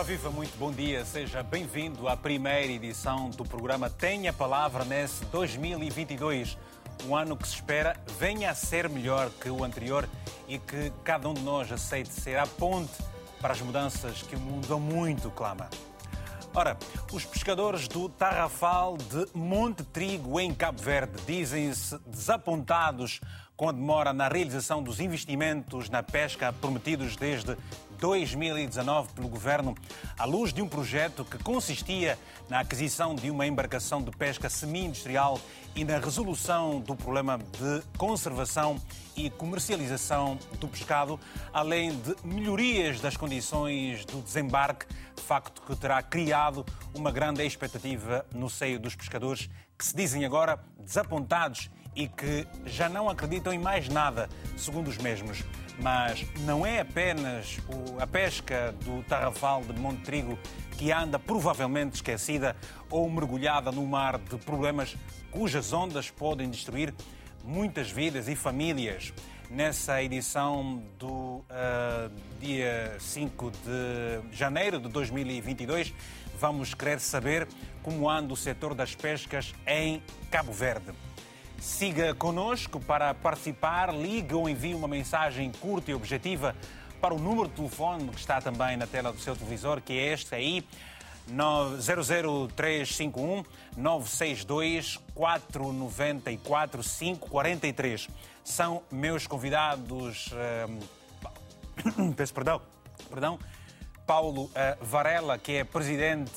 Ora viva, muito bom dia, seja bem-vindo à primeira edição do programa Tenha Palavra nesse 2022. Um ano que se espera venha a ser melhor que o anterior e que cada um de nós aceite ser a ponte para as mudanças que o mundo muito clama. Ora, os pescadores do Tarrafal de Monte Trigo, em Cabo Verde, dizem-se desapontados com a demora na realização dos investimentos na pesca prometidos desde 2019 pelo governo, à luz de um projeto que consistia na aquisição de uma embarcação de pesca semi-industrial e na resolução do problema de conservação e comercialização do pescado, além de melhorias das condições do desembarque, facto que terá criado uma grande expectativa no seio dos pescadores, que se dizem agora desapontados e que já não acreditam em mais nada, segundo os mesmos. Mas não é apenas a pesca do tarrafal de Monte Trigo que anda provavelmente esquecida ou mergulhada no mar de problemas cujas ondas podem destruir muitas vidas e famílias. Nessa edição do uh, dia 5 de janeiro de 2022, vamos querer saber como anda o setor das pescas em Cabo Verde. Siga conosco para participar, ligue ou envie uma mensagem curta e objetiva para o número de telefone que está também na tela do seu televisor, que é este aí, 00351 962 494 543. São meus convidados. Uh, peço perdão. Perdão. Paulo uh, Varela, que é presidente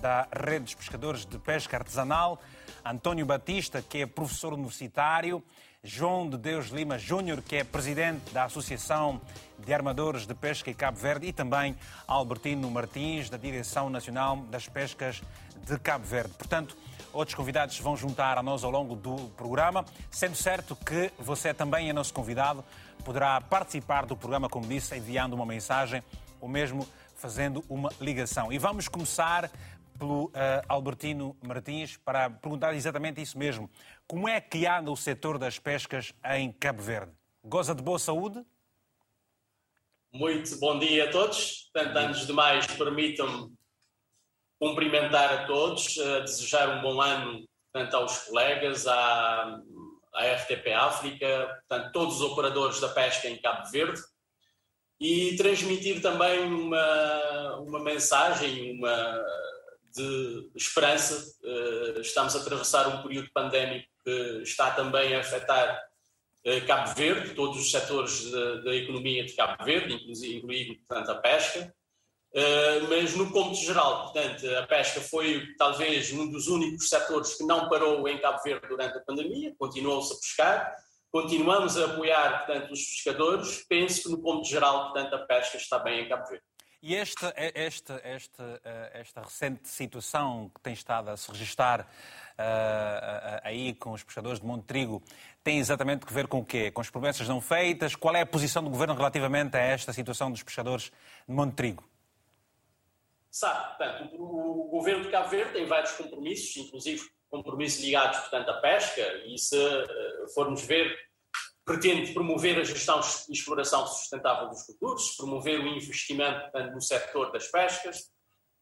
da Rede dos Pescadores de Pesca Artesanal. António Batista, que é professor universitário, João de Deus Lima Júnior, que é presidente da Associação de Armadores de Pesca em Cabo Verde, e também Albertino Martins, da Direção Nacional das Pescas de Cabo Verde. Portanto, outros convidados vão juntar a nós ao longo do programa, sendo certo que você também é nosso convidado, poderá participar do programa, como disse, enviando uma mensagem ou mesmo fazendo uma ligação. E vamos começar pelo uh, Albertino Martins para perguntar exatamente isso mesmo. Como é que anda o setor das pescas em Cabo Verde? Goza de boa saúde? Muito bom dia a todos. Portanto, antes de mais, permitam-me cumprimentar a todos, uh, desejar um bom ano tanto aos colegas, à, à RTP África, portanto, todos os operadores da pesca em Cabo Verde e transmitir também uma, uma mensagem, uma de esperança. Eh, estamos a atravessar um período pandémico que está também a afetar eh, Cabo Verde, todos os setores da, economia de Cabo Verde, incluindo, portanto, a pesca. Eh, mas no cômputo geral, portanto, a pesca foi talvez um dos únicos setores que não parou em Cabo Verde durante a pandemia, continuou-se a pescar, continuamos a apoiar, portanto, os pescadores. Penso que no cômputo geral, portanto, a pesca está bem em Cabo Verde. E esta, esta, esta, esta recente situação que tem estado a se registar uh, aí com os pescadores de Monte Trigo tem exatamente que ver com o quê? Com as promessas não feitas? Qual é a posição do Governo relativamente a esta situação dos pescadores de Monte Trigo? Sabe, portanto, o, Governo de Cabo Verde tem vários compromissos, inclusive compromissos ligados, portanto, à pesca, e se formos ver pretende promover a gestão e exploração sustentável dos recursos, promover o investimento no setor das pescas,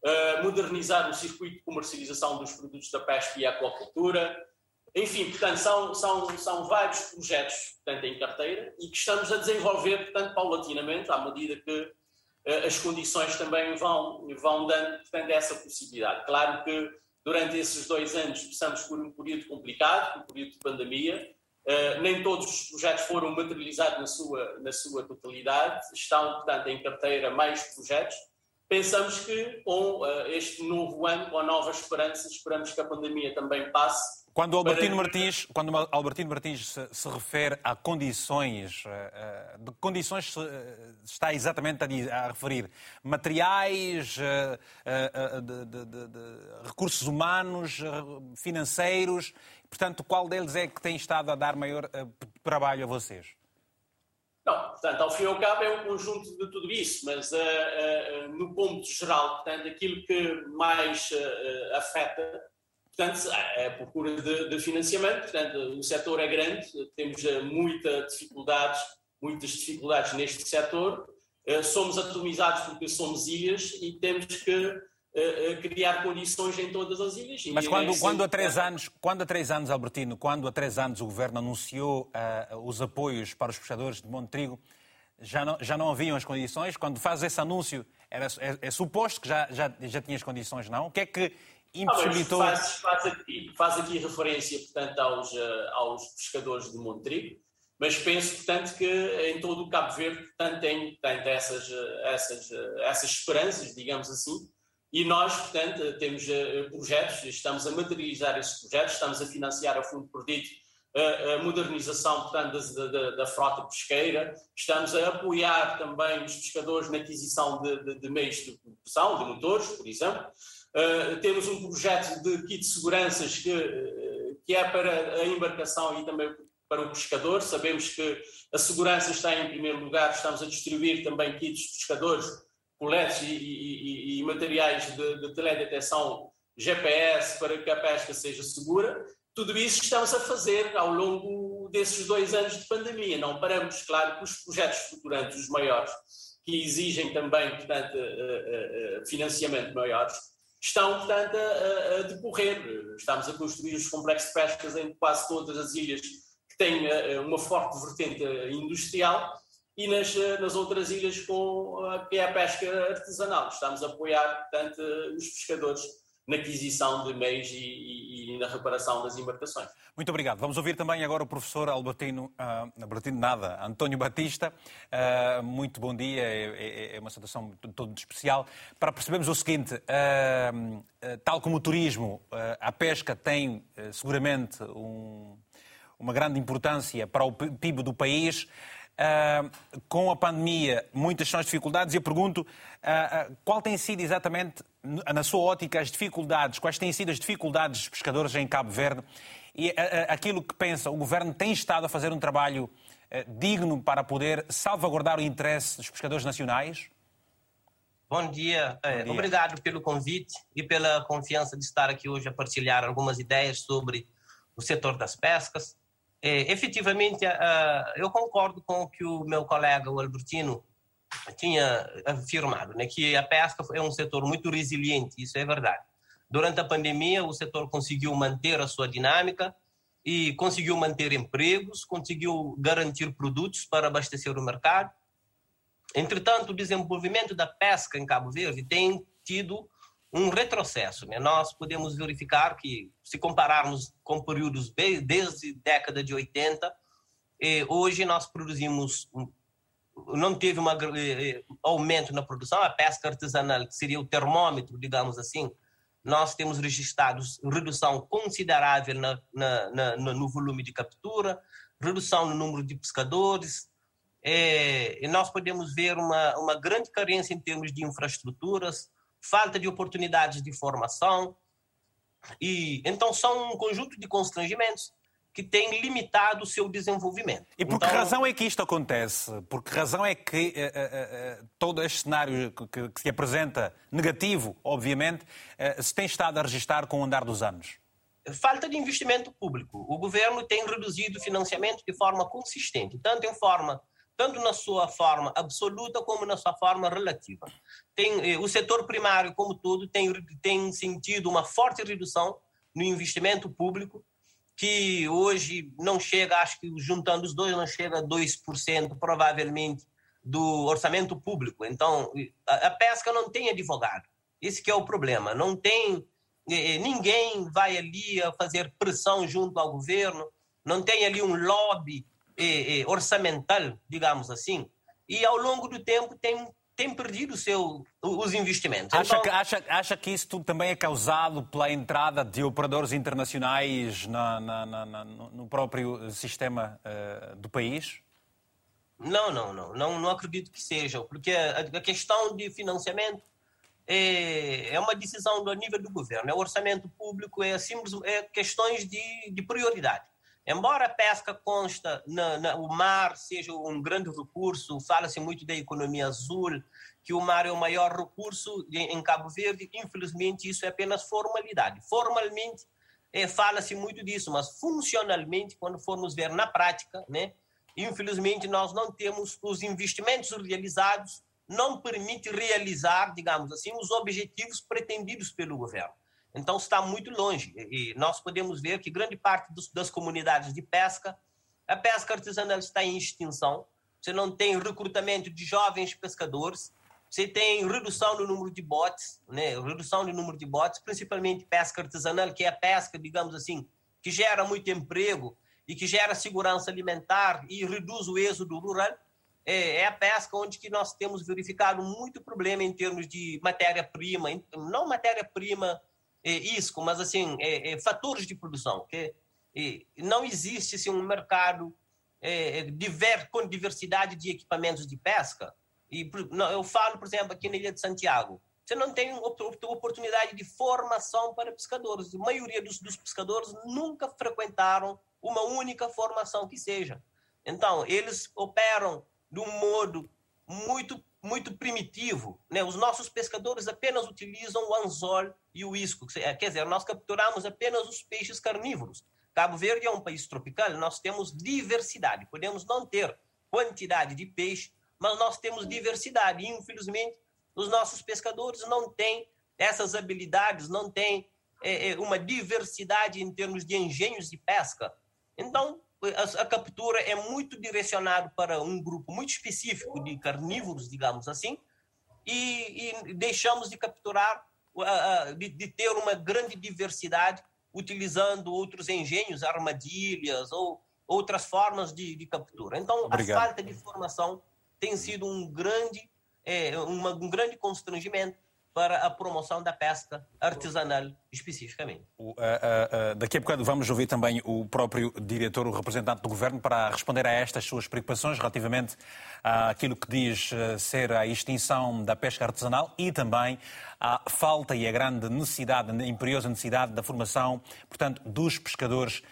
uh, modernizar o circuito de comercialização dos produtos da pesca e aquacultura. Enfim, portanto, são, são, são vários projetos portanto, em carteira e que estamos a desenvolver, portanto, paulatinamente, à medida que uh, as condições também vão, vão dando, portanto, essa possibilidade. Claro que durante esses dois anos passamos por um período complicado, um período de pandemia, Uh, nem todos os projetos foram materializados na sua, na sua totalidade, estão, portanto, em carteira mais projetos. Pensamos que com uh, este novo ano, com a nova esperança, esperamos que a pandemia também passe. Quando Albertino para... Martins, quando Albertino Martins se, se refere a condições, uh, de condições se, está exatamente a, a referir materiais, de, de, de, recursos humanos, financeiros Portanto, qual deles é que tem estado a dar maior trabalho a vocês? Não, portanto, ao fim e ao cabo é um conjunto de tudo isso, mas no ponto geral, portanto, aquilo que mais afeta, portanto, é procura de, de, financiamento, portanto, o setor é grande, temos muita dificuldades, muitas dificuldades neste setor, somos atomizados porque somos ilhas e temos que criar condições em todas as ilhas. Mas quando, quando, há três anos, quando há três anos, Albertino, quando há três anos o governo anunciou uh, os apoios para os pescadores de Montrigo, já não, já não haviam as condições? Quando faz esse anúncio, era, é, é suposto que já, já, já tinha as condições, não? O que é que impossibilitou... Ah, faz, faz, aqui, faz aqui referência, portanto, aos, uh, aos pescadores de Montrigo, mas penso, portanto, que em todo o Cabo Verde, portanto, tem, tem essas, essas, essas esperanças, digamos assim, e nós, portanto, temos projetos, estamos a materializar esses projetos, estamos a financiar a fundo perdido a, a modernização, portanto, da, da, da, frota pesqueira, estamos a apoiar também os pescadores na aquisição de, de, de meios de produção, de motores, por exemplo. Uh, temos um projeto de kit de seguranças que, que é para a embarcação e também para o pescador. Sabemos que a segurança está em primeiro lugar, estamos a distribuir também kits de pescadores coletes e, e, e materiais de, de teledetecção GPS para que a pesca seja segura. Tudo isso estamos a fazer ao longo desses dois anos de pandemia. Não paramos, claro, que os projetos estruturantes, os maiores, que exigem também, portanto, eh, eh, financiamento maiores, estão, portanto, a, a decorrer. Estamos a construir os complexos de pescas em quase todas as ilhas que têm eh, uma forte vertente industrial e nas, nas outras ilhas com a, que é a pesca artesanal. Estamos a apoiar, portanto, os pescadores na aquisição de meios e, e, e, na reparação das embarcações. Muito obrigado. Vamos ouvir também agora o professor Albertino, uh, Albertino nada, António Batista. Uh, muito bom dia, é, é, é uma situação todo especial. Para percebermos o seguinte, uh, tal como o turismo, a pesca tem seguramente um, uma grande importância para o PIB do país. Uh, com a pandemia, muitas são as dificuldades, e eu pergunto uh, uh, qual tem sido exatamente, na sua ótica, as dificuldades, quais têm sido as dificuldades dos pescadores em Cabo Verde e aquilo que pensa, o governo tem estado a fazer um trabalho digno para poder salvaguardar o interesse dos pescadores nacionais? Bom dia. Bom dia. Obrigado pelo convite e pela confiança de estar aqui hoje a partilhar algumas ideias sobre o setor das pescas. Efetivamente, eu concordo com o que o meu colega, o Albertino, tinha afirmado, né, que a pesca é um setor muito resiliente, isso é verdade. Durante a pandemia, o setor conseguiu manter a sua dinâmica e conseguiu manter empregos, conseguiu garantir produtos para abastecer o mercado. Entretanto, o desenvolvimento da pesca em Cabo Verde tem tido um retrocesso. Né? Nós podemos verificar que, se compararmos com períodos desde a década de 80, eh, hoje nós produzimos, não teve um eh, eh, aumento na produção, a pesca artesanal, que seria o termômetro, digamos assim, nós temos registrado redução considerável na, na, na, no volume de captura, redução no número de pescadores, é, e nós podemos ver uma, uma grande carência em termos de infraestruturas, falta de oportunidades de formação. E então são um conjunto de constrangimentos que tem limitado o seu desenvolvimento. E por então, que razão é que isto acontece? Por que razão é que uh, uh, uh, todo este cenário que, que, se apresenta, negativo, obviamente, se tem estado a registrar com o andar dos anos? Falta de investimento público. O governo tem reduzido o financiamento de forma consistente, tanto em forma tanto na sua forma absoluta como na sua forma relativa. Tem, eh, o setor primário, como todo, tem, tem sentido uma forte redução no investimento público, que hoje não chega, acho que juntando os dois, não chega a 2%, provavelmente, do orçamento público. Então, a, pesca não tem advogado. Esse é o problema. Não tem... Eh, ninguém vai ali a fazer pressão junto ao governo, não tem ali um lobby eh, eh, orçamental, digamos assim, e ao longo do tempo tem, tem perdido seu, os investimentos. Acha, então, que, acha, acha que isso também é causado pela entrada de operadores internacionais na, na, na, no próprio sistema uh, do país? Não, não, não, não, não acredito que seja, porque a, a questão de financiamento é, é uma decisão do nível do governo, é o orçamento público, é, simples, é questões de, de prioridade. Embora a pesca consta, na, na, o mar seja um grande recurso, fala-se muito da economia azul, que o mar é o maior recurso em, em Cabo Verde, infelizmente isso é apenas formalidade. Formalmente é, fala-se muito disso, mas funcionalmente, quando formos ver na prática, né, infelizmente nós não temos os investimentos realizados não permite realizar, digamos assim, os objetivos pretendidos pelo governo. Então está muito longe e nós podemos ver que grande parte dos, das comunidades de pesca, a pesca artesanal está em extinção. Você não tem recrutamento de jovens pescadores, você tem redução no número de botes, né? Redução no número de botes, principalmente pesca artesanal, que é a pesca, digamos assim, que gera muito emprego e que gera segurança alimentar e reduz o êxodo rural. É, é a pesca onde que nós temos verificado muito problema em termos de matéria-prima, não matéria-prima é, isco, mas assim, é, é, fatores de produção. Que, não existe assim, um mercado é, é, diver, com diversidade de equipamentos de pesca e não, eu falo, por exemplo, aqui na Ilha de Santiago, você não tem oportunidade de formação para pescadores. A maioria dos, dos pescadores nunca frequentaram uma única formação que seja. Então, eles operam de um modo muito muito primitivo. Né? Os nossos pescadores apenas utilizam o anzol e o isco. Quer dizer, nós capturamos apenas os peixes carnívoros. Cabo Verde é um país tropical, nós temos diversidade. Podemos não ter quantidade de peixe, mas nós temos diversidade. E, infelizmente, os nossos pescadores não têm essas habilidades, não têm é, é, uma diversidade em termos de engenhos de pesca. Então, a, a captura é muito direcionada para um grupo muito específico de carnívoros, digamos assim, e, e deixamos de capturar, de, de ter uma grande diversidade utilizando outros engenhos, armadilhas ou outras formas de, de captura. Então, Obrigado. a falta de formação tem sido um grande, é, uma, um grande constrangimento para a promoção da pesca artesanal especificamente. Uh, uh, uh, daqui a bocado vamos ouvir também o próprio diretor, o representante do governo, para responder a estas suas preocupações relativamente àquilo que diz ser a extinção da pesca artesanal e também à falta e a grande necessidade, a imperiosa necessidade da formação, portanto, dos pescadores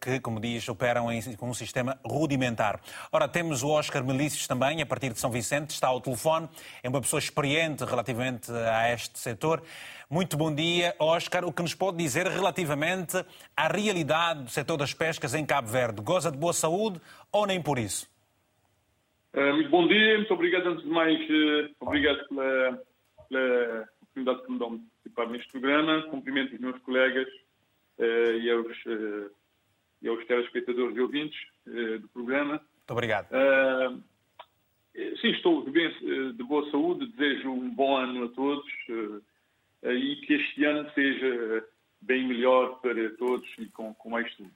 que, como diz, operam em, com um sistema rudimentar. Ora, temos o Oscar Melícios também, a partir de São Vicente, está ao telefone, é uma pessoa experiente relativamente a este setor. Muito bom dia, Oscar. O que nos pode dizer relativamente à realidade do setor das pescas em Cabo Verde? Goza de boa saúde ou nem por isso? Uh, muito bom dia, muito obrigado antes de mais, uh, obrigado pela, pela, oportunidade que me dão de participar neste programa. Cumprimento os meus colegas uh, e, aos, e aos telespectadores e ouvintes do programa. Muito obrigado. sim, estou de, bem, de boa saúde, desejo um bom ano a todos e que este ano seja bem melhor para todos e com, com mais tudo.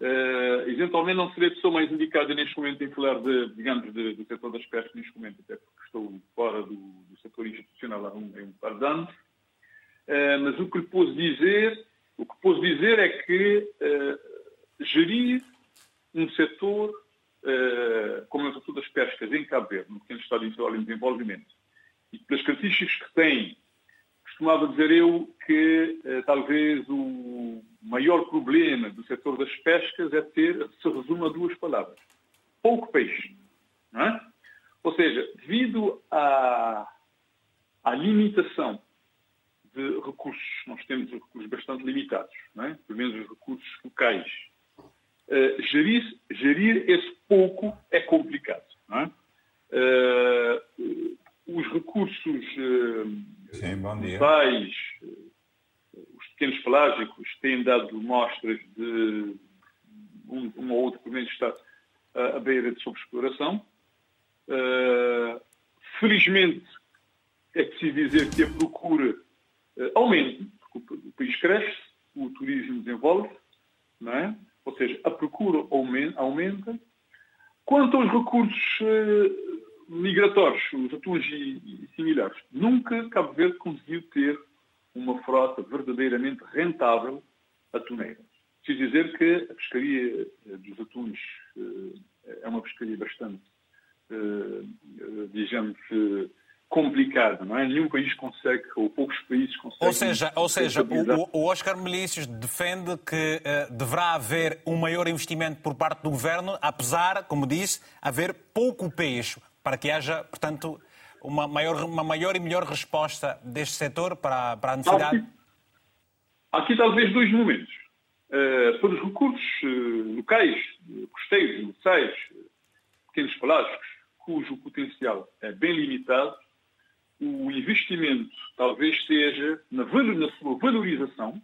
Uh, eventualmente não serei a pessoa mais indicada neste momento em falar de, digamos, de, do setor das pescas neste momento, até porque estou fora do, do setor institucional há um, um par de anos. Uh, mas o que lhe posso dizer, o que posso dizer é que uh, gerir um setor como é o setor das pescas em Cabo Verde, no pequeno Estado em desenvolvimento, e pelas características que tem costumava dizer eu que eh, talvez o maior problema do setor das pescas é ter, se resume a duas palavras. Pouco peixe. É? Ou seja, devido à, à limitação de recursos, nós temos recursos bastante limitados, é? pelo menos os recursos locais, uh, gerir, gerir esse pouco é complicado. É? Uh, os recursos uh, Sim, bom dia. Os pequenos pelágicos têm dado mostras de um, um ou outro, menos, está à beira de sobreexploração. Uh, felizmente, é preciso dizer que a procura uh, aumenta, porque o país cresce, o turismo desenvolve, não é? ou seja, a procura aumenta. Quanto aos recursos uh, migratórios, os atuns e, e similares. Nunca Cabo Verde conseguiu ter uma frota verdadeiramente rentável atuneira. Preciso dizer que a pescaria eh, dos atuns eh, é uma pescaria bastante, eh, digamos, complicada, não é? Nenhum país consegue, ou poucos países conseguem. Ou seja, ou seja o, o Oscar Melícios defende que uh, deverá haver um maior investimento por parte do governo, apesar, como disse, haver pouco peixe para que haja, portanto, uma maior, uma maior e melhor resposta deste setor para, para a necessidade? Aqui, aqui talvez dois momentos. Uh, para os recursos uh, locais, costeiros, locais, pequenos pelágicos, cujo potencial é bem limitado, o investimento talvez esteja na, na sua valorização,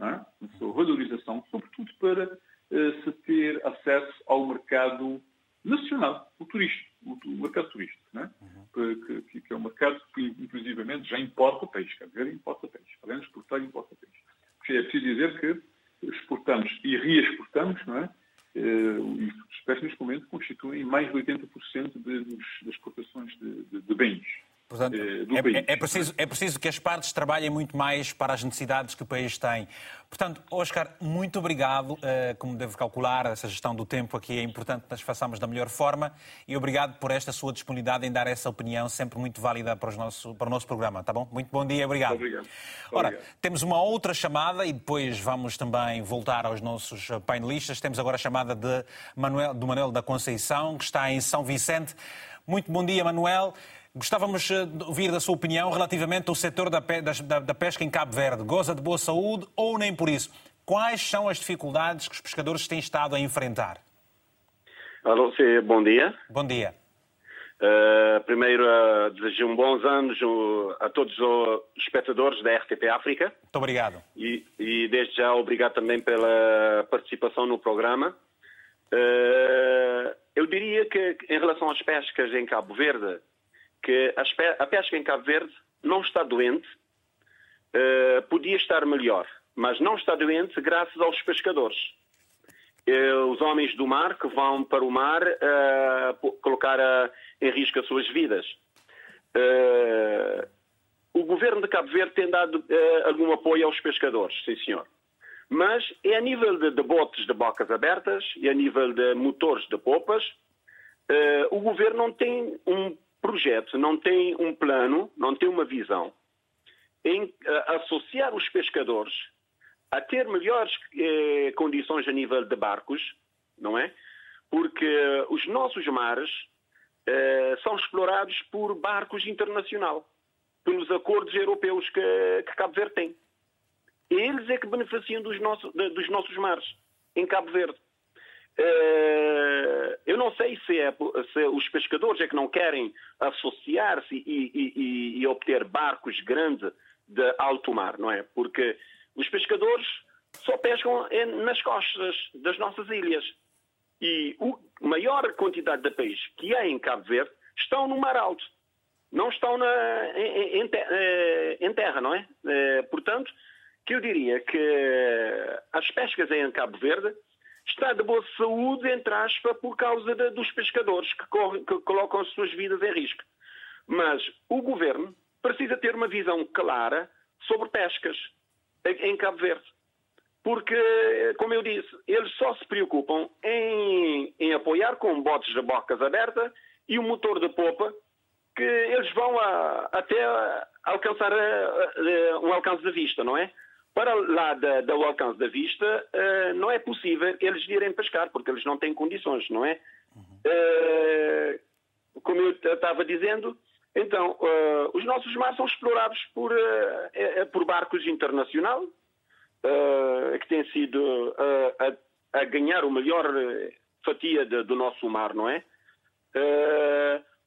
é? na sua valorização, sobretudo para uh, se ter acesso ao mercado nacional, o turístico, o, o mercado turístico, é? uhum. que, que, é um mercado que, inclusivamente, já importa peixe, quer dizer, importa peixe, além de exportar, importa peixe. Porque é preciso dizer que exportamos e reexportamos, não é? Uh, e neste momento, constituem mais de 80% de, das exportações de, de, de bens. Portanto, é, é, é, preciso, é preciso que as partes trabalhem muito mais para as necessidades que o país tem. Portanto, Oscar, muito obrigado. Uh, como devo calcular, essa gestão do tempo aqui é importante que nós façamos da melhor forma e obrigado por esta sua disponibilidade em dar essa opinião sempre muito válida para, nosso, para o nosso programa, tá bom? Muito bom dia, obrigado. Obrigado. Ora, obrigado. temos uma outra chamada e depois vamos também voltar aos nossos painelistas. Temos agora a chamada de Manuel, do Manuel da Conceição, que está em São Vicente. Muito bom dia, Manuel. Gostávamos eh, de ouvir da sua opinião relativamente ao setor da, pesca em Cabo Verde. Goza de boa saúde ou nem por isso? Quais são as dificuldades que os pescadores têm estado a enfrentar? Alô, bom dia. Bom dia. Uh, primeiro, uh, desejo um bons anos a todos os espectadores da RTP África. Muito obrigado. E, e desde já, obrigado também pela participação no programa. Uh, eu diria que, em relação às pescas em Cabo Verde, que a pesca em Cabo Verde não está doente, uh, podia estar melhor, mas não está doente graças aos pescadores. Uh, os homens do mar que vão para o mar uh, colocar em risco as suas vidas. o governo de Cabo Verde tem dado algum apoio aos pescadores, sim senhor. Mas é a nível de, de botes de bocas abertas e a nível de motores de popas, o governo não tem um projeto não tem um plano, não tem uma visão em uh, associar os pescadores a ter melhores eh, condições a nível de barcos, não é? Porque uh, os nossos mares uh, são explorados por barcos internacionais, pelos acordos europeus que, que, Cabo Verde tem. Eles é que beneficiam dos, nosso, dos nossos mares, em Cabo Verde. Uh, eu não sei se, é, se, os pescadores é que não querem associar-se e, e, e, obter barcos grandes de alto mar, não é? Porque os pescadores só pescam nas costas das nossas ilhas. E a maior quantidade de peixe que há em Cabo Verde estão no mar alto. Não estão na, em, em, em, terra, não é? Eh, portanto, que eu diria que as pescas em Cabo Verde está de boa saúde, entre aspas, por causa de, dos pescadores que, correm, que colocam as suas vidas em risco. Mas o governo precisa ter uma visão clara sobre pescas em Cabo Verde. Porque, como eu disse, eles só se preocupam em, em apoiar com botes de bocas abertas e o motor de popa que eles vão a, até alcançar a, a, um alcance de vista, não é? Para lá da, do alcance da vista, uh, não é possível eles irem pescar, porque eles não têm condições, não é? Uhum. Uh, como eu estava dizendo, então, uh, os nossos mares são explorados por, por barcos internacionais, que têm sido a, a, ganhar o melhor fatia de, do nosso mar, não é?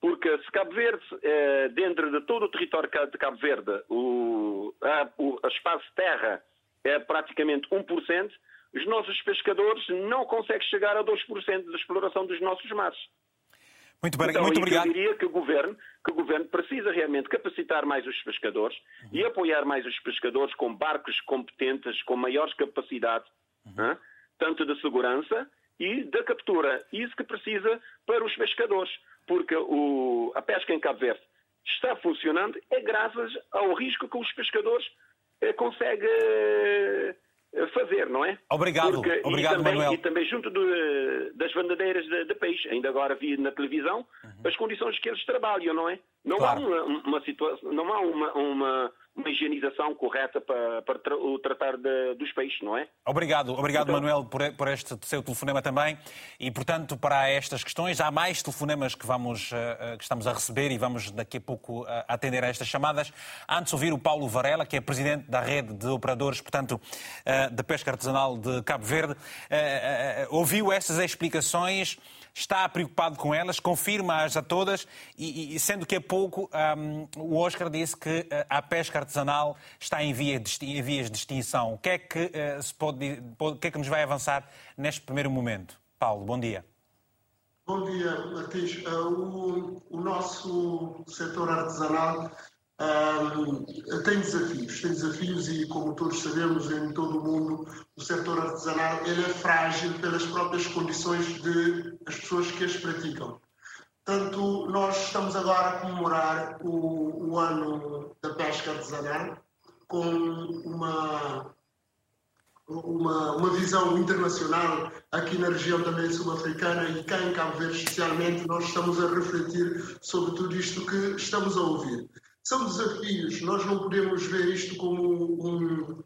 Porque se Cabo Verde, eh, dentro de todo o território de Cabo Verde, o, a, o a espaço de terra é praticamente 1%, os nossos pescadores não conseguem chegar a 2% da exploração dos nossos mares. Muito, bem, então, muito obrigado. Eu diria que o, governo, que o governo precisa realmente capacitar mais os pescadores uhum. e apoiar mais os pescadores com barcos competentes, com maiores capacidades, uhum. tanto de segurança e da captura. Isso que precisa para os pescadores porque o, a pesca em Cabo Verde está funcionando é graças ao risco que os pescadores eh, conseguem eh, fazer, não é? Obrigado, porque, obrigado e também, Manuel. E também junto de, das bandadeiras de, de, peixe. Ainda agora vi na televisão uhum. as condições que eles trabalham, não é? Não claro. há uma, uma situação, não há uma, uma uma higienização correta para, para o tratar de, dos peixes, não é? Obrigado, obrigado então... Manuel por, por, este seu telefonema também. E, portanto, para estas questões, há mais telefonemas que, vamos, uh, que estamos a receber e vamos daqui a pouco uh, atender a estas chamadas. Antes ouvir o Paulo Varela, que é presidente da rede de operadores, portanto, da pesca artesanal de Cabo Verde. ouviu estas explicações está preocupado com elas, confirma-as a todas, e, e, sendo que há pouco um, o Oscar disse que a pesca artesanal está em, via de, em vias de extinção. O que é que, uh, se pode, pode, que é que nos vai avançar neste primeiro momento? Paulo, bom dia. Bom dia, Martins. Uh, o, o, nosso setor artesanal tem desafios, tem desafios e, como todos sabemos, em todo o mundo, o setor artesanal ele é frágil pelas próprias condições de as pessoas que as praticam. Portanto, nós estamos agora a comemorar o, o ano da pesca artesanal com uma uma, uma visão internacional aqui na região também sul-africana e cá em Cabo Verde especialmente, nós estamos a refletir sobre tudo isto que estamos a ouvir. São desafios, nós não podemos ver isto como um,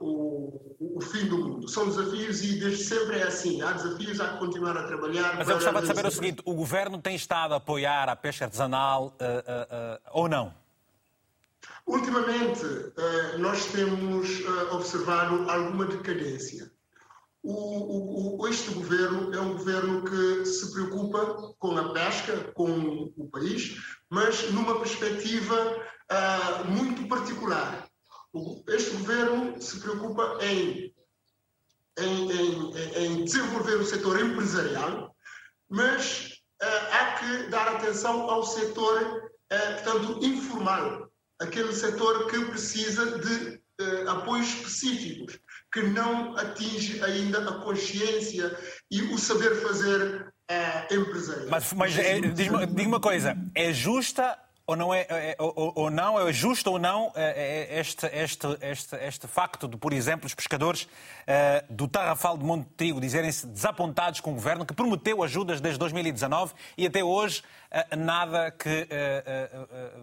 o, o, fim do mundo. São desafios e desde sempre é assim. Há desafios, há que continuar a trabalhar. Mas eu gostava de saber o seguinte: o governo tem estado a apoiar a pesca artesanal uh, uh, uh, ou não? Ultimamente, nós temos observado alguma decadência. O, o, este governo é um governo que se preocupa com a pesca, com o país, mas numa perspectiva uh, muito particular. Este governo se preocupa em, em, em, em desenvolver o setor empresarial, mas uh, há que dar atenção ao setor, uh, portanto, informal aquele setor que precisa de apoios específicos, que não atinge ainda a consciência e o saber fazer uh, empresarial. Mas, mas é, diga uma coisa, é justa ou não é, é ou, ou, não é justo ou não é, é, este, este, este, este facto de, por exemplo, os pescadores do Tarrafal de Monte Trigo dizerem-se desapontados com o governo que prometeu ajudas desde 2019 e até hoje nada que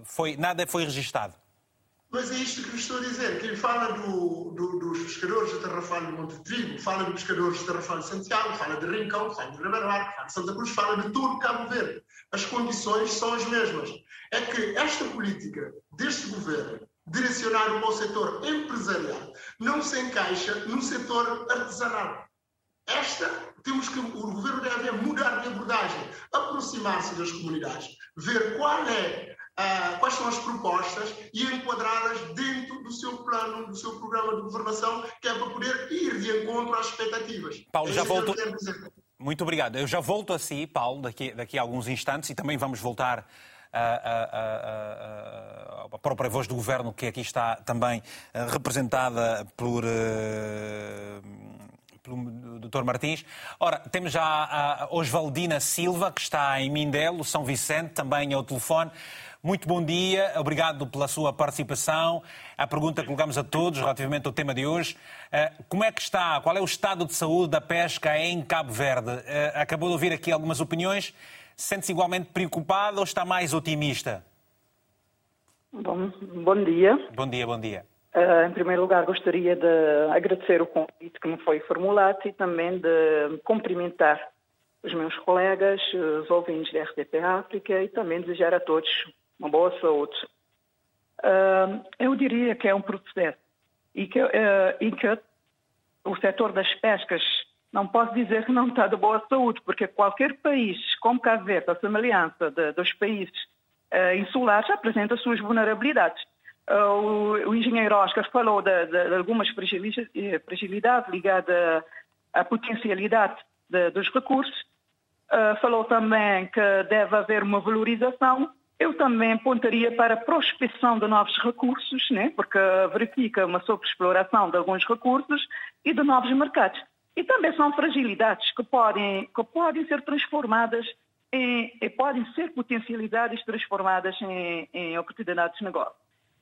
foi nada foi registado. Mas é isto que lhe estou a dizer. Quem fala do, do, dos pescadores de Tarrafal de Monte Trigo, fala de pescadores de Tarrafal de Santiago, fala de Rincão, fala de Ribeirão fala de Santa Cruz, fala de todo Cabo Verde. As condições são as mesmas. É que esta política deste governo, direcionada para o setor empresarial, não se encaixa no setor artesanal. Esta, temos que, o governo deve mudar de abordagem, aproximar-se das comunidades, ver qual é uh, quais são as propostas e enquadrá-las dentro do seu plano, do seu programa de governação, que é para poder ir de encontro às expectativas. Paulo, é já volto. Muito obrigado. Eu já volto a si, Paulo, daqui, daqui a alguns instantes e também vamos voltar a, a, própria voz do governo, que aqui está também eh, representada por. Uh, pelo Dr. Martins. Ora, temos já a Osvaldina Silva, que está em Mindelo, São Vicente, também ao telefone. Muito bom dia, obrigado pela sua participação. A pergunta que colocamos a todos relativamente ao tema de hoje: eh, como é que está, qual é o estado de saúde da pesca em Cabo Verde? Eh, acabou de ouvir aqui algumas opiniões. Sente-se igualmente preocupado ou está mais otimista? Bom, bom dia. Bom dia, bom dia. Uh, em primeiro lugar, gostaria de agradecer o convite que me foi formulado e também de cumprimentar os meus colegas, os ouvintes da RTP África e também desejar a todos uma boa saúde. Uh, eu diria que é um processo e que, uh, e que o setor das pescas não posso dizer que não está de boa saúde, porque qualquer país, como Cabo Verde, a semelhança de, dos países uh, insulares, apresenta suas vulnerabilidades. Uh, o, o, engenheiro Oscar falou de, de, de algumas fragilidades ligadas à, potencialidade de, dos recursos. Uh, falou também que deve haver uma valorização eu também apontaria para a prospecção de novos recursos, né? porque verifica uma sobreexploração de alguns recursos e de novos mercados. E também são fragilidades que podem, que podem ser transformadas em, podem ser potencializadas e transformadas em, em oportunidades de negócio.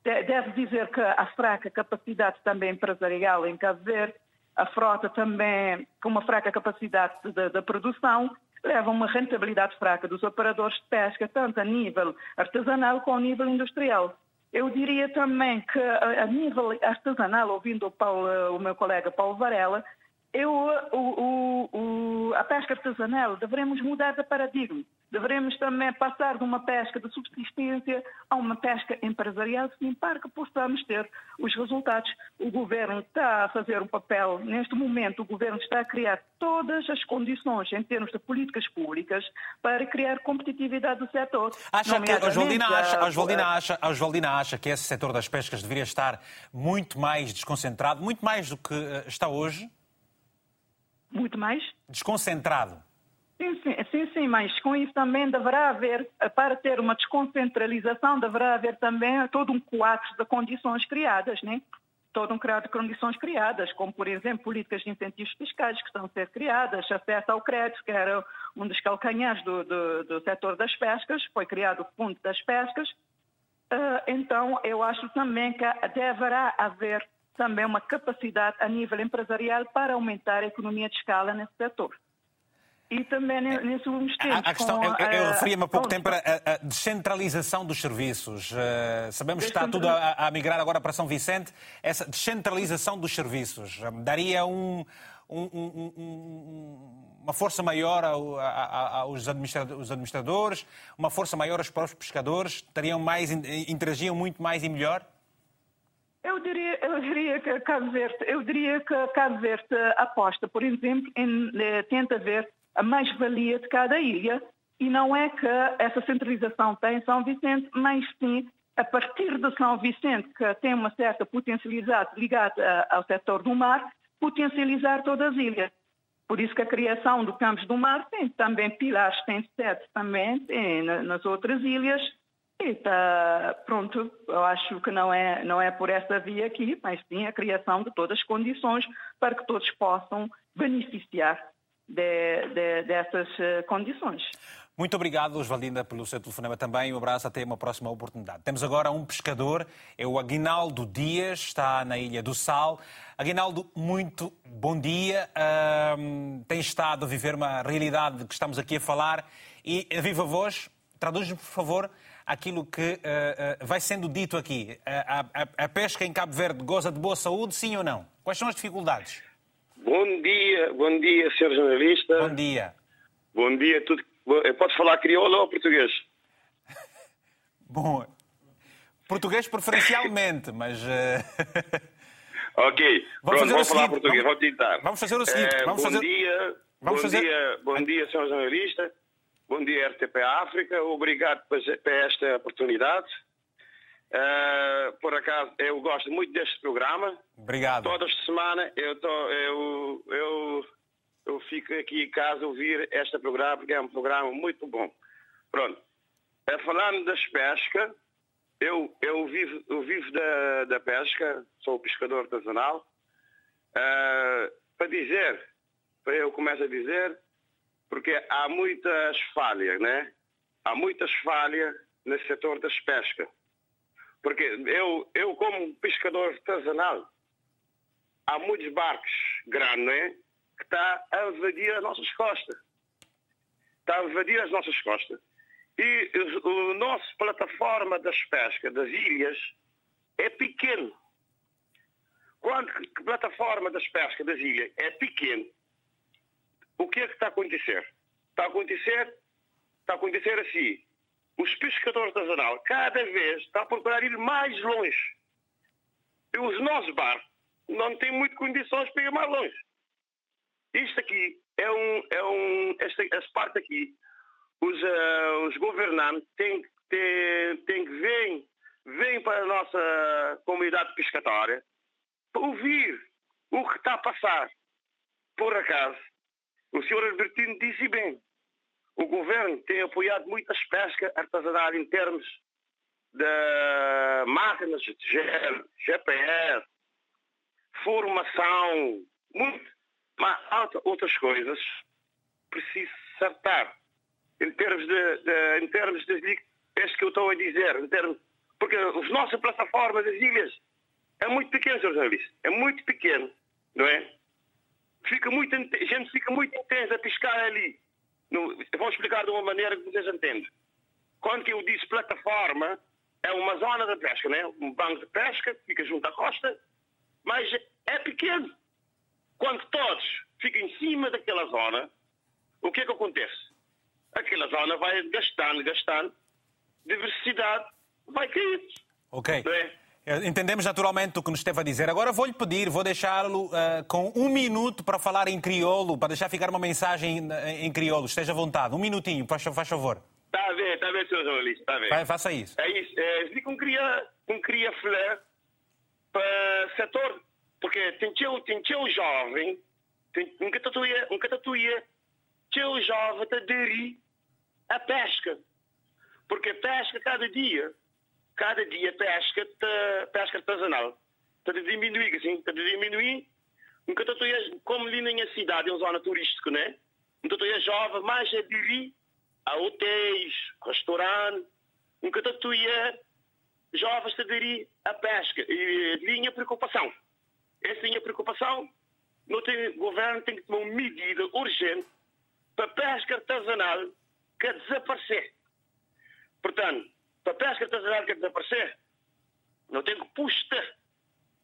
Deve dizer que a fraca capacidade também empresarial em Cabo Verde, a frota também com uma fraca capacidade de, de produção, leva a uma rentabilidade fraca dos operadores de pesca, tanto a nível artesanal como a nível industrial. Eu diria também que a nível artesanal, ouvindo o, Paulo, o meu colega Paulo Varela, eu, o, o, a pesca artesanal devemos mudar de paradigma. Devemos também passar de uma pesca de subsistência a uma pesca empresarial, sim, para que possamos ter os resultados. O governo está a fazer um papel, neste momento, o governo está a criar todas as condições em termos de políticas públicas para criar competitividade do setor. Acha que a Oswaldina acha, Oswaldina, acha, Oswaldina acha que esse setor das pescas deveria estar muito mais desconcentrado, muito mais do que eh, está hoje? Muito mais? Desconcentrado. Sim, sim, sim, sim, mas com isso também deverá haver, para ter uma desconcentralização, deverá haver também todo um quadro de condições criadas, né? todo um quadro de condições criadas, como, por exemplo, políticas de incentivos fiscais que estão a ser criadas, acesso ao crédito, que era um dos calcanhares do, do, do setor das pescas, foi criado o Fundo das Pescas. Uh, então, eu acho também que deverá haver também uma capacidade a nível empresarial para aumentar a economia de escala nesse setor e também nesses últimos tempos. A, a questão, eu, eu referia-me há pouco tempo a, a, descentralização dos serviços. Uh, sabemos que está tudo a, a, migrar agora para São Vicente. Essa descentralização dos serviços eh, daria um, um, um, uma força maior aos administradores, uma força maior aos próprios pescadores? Teriam mais, interagiam muito mais e melhor? Eu diria, eu diria que Cabo Verde, eu diria que Cabo Verde aposta, por exemplo, em, eh, tenta ver a mais-valia de cada ilha e não é que essa centralização tem São Vicente, mas sim a partir de São Vicente, que tem uma certa potencialidade ligada ao setor do mar, potencializar todas as ilhas. Por isso que a criação do Campos do Mar tem também pilares, tem sede também tem nas outras ilhas. Está pronto, eu acho que não é, não é por essa via aqui, mas sim a criação de todas as condições para que todos possam beneficiar de, de, dessas eh, condições. Muito obrigado, Osvaldina, pelo seu telefonema também. Um abraço, até uma próxima oportunidade. Temos agora um pescador, é o Aguinaldo Dias, está na Ilha do Sal. Aguinaldo, muito bom dia. Um, tem estado a viver uma realidade que estamos aqui a falar e, a viva voz, traduz-me, por favor, aquilo que uh, uh, vai sendo dito aqui. A, a, a pesca em Cabo Verde goza de boa saúde, sim ou não? Quais são as dificuldades? Bom dia, bom dia, senhor jornalista. Bom dia. Bom dia, tudo. Pode falar crioulo ou português? Bom, português preferencialmente, mas. Uh... ok, vamos Pronto, vou falar seguinte, português, vamos, vou tentar. Vamos fazer o seguinte. Vamos bom fazer... dia, vamos bom fazer... dia, bom dia, senhor jornalista. Bom dia, RTP África. Obrigado por esta oportunidade. Uh, por acaso, eu gosto muito deste programa. Obrigado. Todas as semanas eu, tô, eu, eu, eu fico aqui em casa a ouvir este programa, porque é um programa muito bom. Pronto. É, falando das pescas, eu, eu vivo, eu vivo da, da pesca, sou pescador artesanal. Uh, para dizer, para eu começo a dizer, porque há muitas falhas, né? Há muitas falhas nesse setor das pescas porque eu, eu como pescador artesanal, há muitos barcos grandes, não é? Que está a invadir as nossas costas. Está a invadir as nossas costas. E o, nosso plataforma das pescas, das ilhas, é pequeno. Quando a plataforma das pescas das ilhas é pequeno, o que é que está a acontecer? Está a acontecer, está a acontecer assim os pescadores artesanais cada vez estão a procurar ir mais longe. E os nossos barcos não têm muito condições para ir mais longe. Isto aqui é um. É um esta, esta parte aqui, os, uh, os governantes têm, têm, têm que vir, vir para a nossa comunidade pescatória para ouvir o que está a passar. Por acaso, o senhor Albertino disse bem, o governo tem apoiado muito as pescas artesanais em termos de máquinas de GPS, formação, muito, mas outras coisas preciso acertar em termos de, de em termos de este que eu estou a dizer, em termos, porque as nossas plataformas das ilhas é muito pequeno, Sr. Jornalista, é muito pequeno, não é? Fica muito, a gente fica muito intensa a piscar ali. No, vou explicar de uma maneira que vocês entendem. Quando eu disse plataforma, é uma zona de pesca, né? um banco de pesca, fica junto à costa, mas é pequeno. Quando todos ficam em cima daquela zona, o que é que acontece? aquela zona vai gastando, gastando, diversidade vai cair. Ok. É? Entendemos naturalmente o que nos esteve a dizer. Agora vou-lhe pedir, vou deixá-lo uh, com um minuto para falar em crioulo, para deixar ficar uma mensagem em, em crioulo. Esteja à vontade. Um minutinho, faz, faz favor. Está a ver, está a ver, Sr. jornalista, está a ver. Vai, faça isso. É isso. É, eu queria, não queria falar para o setor, porque tem teu, tem teu jovem, tem, nunca tatuia, nunca tatuia, teu jovem te aderir à pesca. Porque pesca cada dia, cada dia pesca, te, pesca artesanal, está a diminuir, assim, está a diminuir. Nunca tatuia, como ali na minha cidade, é uma zona turística, né? Nunca tatuia jovem, mais aderir a hotéis, restaurantes, nunca tatuia jovens te aderir à pesca. E a minha preocupação, essa minha preocupação, não tem, o governo tem que tomar uma medida urgente para a pesca artesanal que desaparecer. Portanto, para a pesca artesanal que desaparecer, não tem que puxar,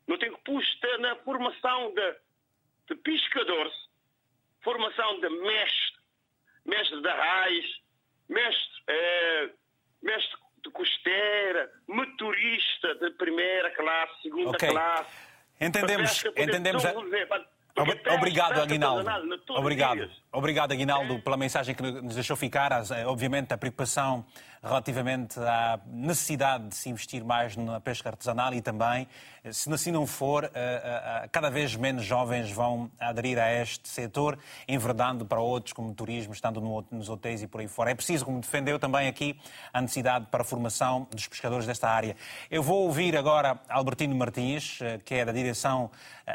não tem que puxar na formação de, de pescadores, formação de mestre, mestre da raiz, mestre, é, mestre de costeira, motorista de primeira classe, segunda okay. classe. Entendemos, entendemos. Obrigado, Aguinaldo. Obrigado. Obrigado, Aguinaldo, pela mensagem que nos deixou ficar. Eh, obviamente, a preocupação relativamente à necessidade de se investir mais na pesca artesanal e também, se assim não for, eh, eh, cada vez menos jovens vão aderir a este setor, enverdando para outros, como turismo, estando nos hotéis e por aí fora. É preciso, como defendeu também aqui, a necessidade para a formação dos pescadores desta área. Eu vou ouvir agora Albertino Martins, que é da Direção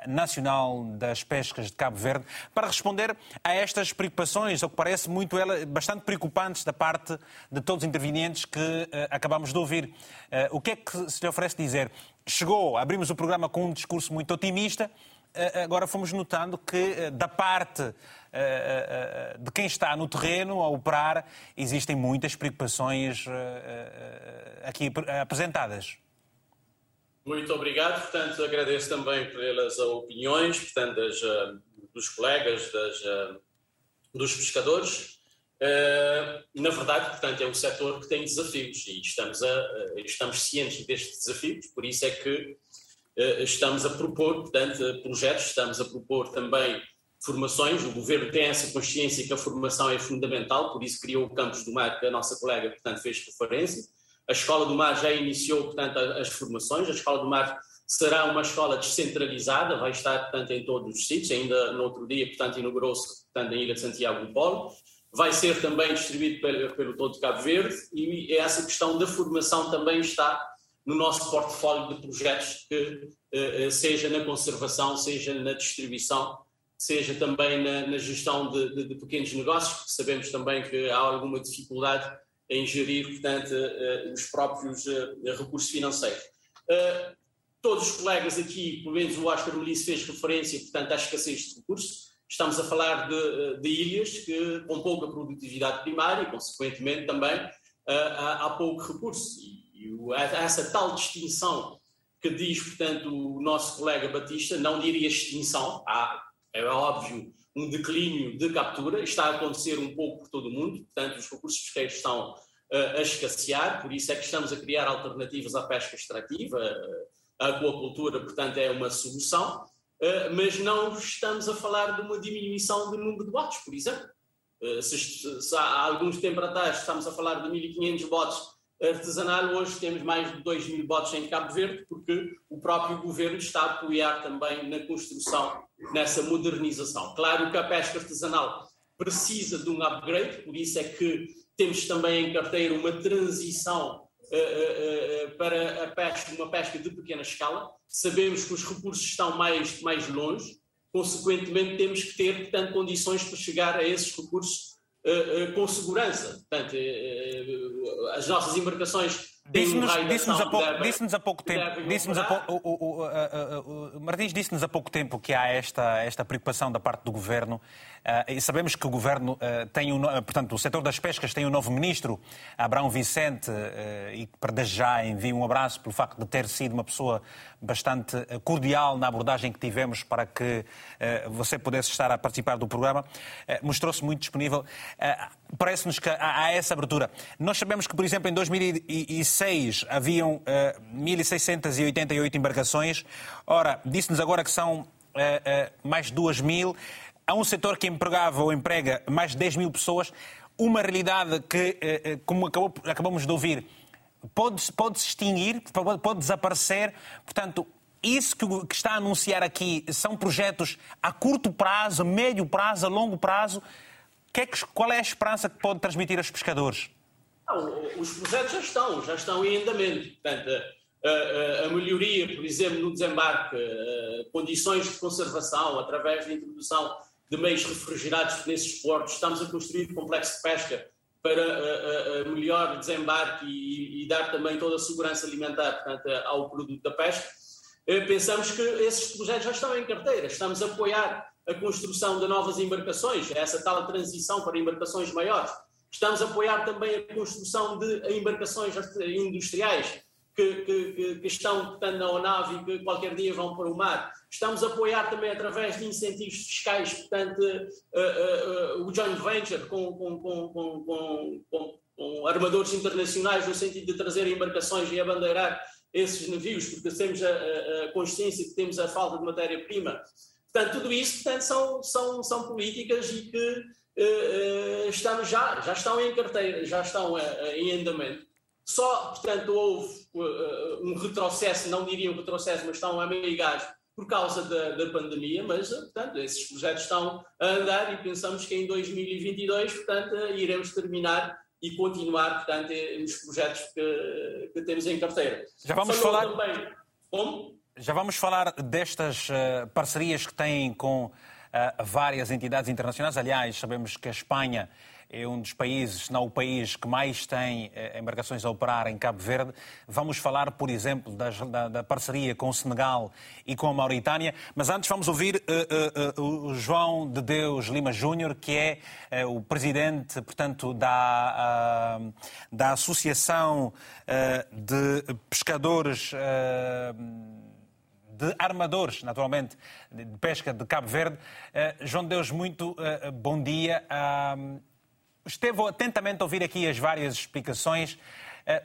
Nacional das Pescas de Cabo Verde, para responder a estas preocupações, ou que parece muito bastante preocupantes da parte de todos os intervenientes que uh, acabamos de ouvir. Uh, o que é que se lhe oferece dizer? Chegou, abrimos o programa com um discurso muito otimista, uh, agora fomos notando que da parte de quem está no terreno a operar existem muitas preocupações aqui apresentadas. Muito obrigado, portanto agradeço também pelas opiniões, portanto, das, dos colegas, das, dos pescadores. Uh, na verdade, portanto, é um setor que tem desafios e estamos, a, estamos cientes destes desafios, por isso é que uh, estamos a propor, portanto, projetos, estamos a propor também formações. O governo tem essa consciência que a formação é fundamental, por isso criou o Campus do Mar, que a nossa colega, portanto, fez referência. A Escola do Mar já iniciou, portanto, as formações. A Escola do Mar será uma escola descentralizada, vai estar, portanto, em todos os sítios. Ainda no outro dia, portanto, inaugurou-se, portanto, na Ilha de Santiago do Polo vai ser também distribuído pelo, pelo todo Cabo Verde e essa questão da formação também está no nosso portfólio de projetos, que uh, seja na conservação, seja na distribuição, seja também na, na gestão de, de, de, pequenos negócios, porque sabemos também que há alguma dificuldade em gerir, portanto, uh, os próprios recursos financeiros. todos os colegas aqui, pelo menos o Oscar Melisse fez referência, portanto, à escassez de recursos, Estamos a falar de, de ilhas que, com pouca produtividade primária e, consequentemente, também há, há pouco recurso. E, e essa tal distinção que diz, portanto, o nosso colega Batista, não diria extinção, há, é óbvio, um declínio de captura, está a acontecer um pouco por todo o mundo, portanto, os recursos pesqueiros estão uh, a escassear, por isso é que estamos a criar alternativas à pesca extrativa, a aquacultura, portanto, é uma solução. Eh, mas não estamos a falar de uma diminuição do número de botes, por exemplo. Eh, se, se há alguns tempo atrás estamos a falar de 1.500 botes artesanal, hoje temos mais de 2 mil botes em Cabo Verde, porque o próprio governo está a apoiar também na construção, nessa modernização. Claro que a pesca artesanal precisa de um upgrade, por isso é que temos também em carteira uma transição para a pesca, uma pesca de pequena escala, sabemos que os recursos estão mais, mais longe, consequentemente temos que ter, portanto, condições para chegar a esses recursos com segurança. Portanto, as nossas embarcações Disse-nos disse a, pouco, disse há pouco tempo, disse-nos a pouco, o, o, o, o, Martins disse-nos há pouco tempo que há esta, esta preocupação da parte do governo e sabemos que o governo uh, tem um, portanto, o setor das pescas tem um novo ministro, Abraão Vicente, e para já envio um abraço pelo facto de ter sido uma pessoa bastante cordial na abordagem que tivemos para que você pudesse estar a participar do programa. Mostrou-se muito disponível. Parece-nos que há, essa abertura. Nós sabemos que, por exemplo, em 2006 2006 haviam uh, eh, 1.688 embarcações. Ora, disse-nos agora que são mais de 2 mil. Há um setor que empregava ou emprega mais de 10 mil pessoas. Uma realidade que, como acabou, acabamos de ouvir, pode, pode se extinguir, pode, pode desaparecer. Portanto, isso que, que está a anunciar aqui são projetos a curto prazo, a médio prazo, a longo prazo. Que é que, qual é a esperança que pode transmitir aos pescadores? Não, os projetos já estão, já estão em andamento. Portanto, a, a, a melhoria, por exemplo, no desembarque, condições de conservação, através da introdução de meios refrigerados nesses portos, estamos a construir complexo de pesca para melhor desembarque e, e, dar também toda a segurança alimentar portanto, ao produto da pesca. Pensamos que esses projetos já estão em carteira. Estamos a apoiar a construção de novas embarcações, essa tal transição para embarcações maiores Estamos a apoiar também a construção de embarcações industriais que, que, que estão portanto, na ONAV e que qualquer dia vão para o mar. Estamos a apoiar também através de incentivos fiscais, portanto, uh, uh, uh, o joint venture com, com, com, com, armadores internacionais no sentido de trazer embarcações e abandeirar esses navios, porque temos a, a consciência que temos a falta de matéria-prima. Portanto, tudo isso portanto, são, são, são políticas e que estão já, já estão em carteira, já estão em andamento. Só, portanto, houve um retrocesso, não diria um retrocesso, mas estão gás por causa da, da, pandemia, mas, portanto, esses projetos estão a andar e pensamos que em 2022, portanto, iremos terminar e continuar, portanto, nos projetos que, que temos em carteira. Já vamos falar... Também, como? Já vamos falar destas parcerias que têm com várias entidades internacionais. Aliás, sabemos que a Espanha é um dos países, se não o país que mais tem eh, embarcações a operar em Cabo Verde. Vamos falar, por exemplo, da, da, parceria com o Senegal e com a Mauritânia. Mas antes vamos ouvir uh, uh, uh, o João de Deus Lima Júnior, que é o presidente, portanto, da, da Associação de Pescadores de armadores, naturalmente, de pesca de Cabo Verde. Uh, João Deus, muito uh, bom dia. Uh, esteve atentamente a ouvir aqui as várias explicações.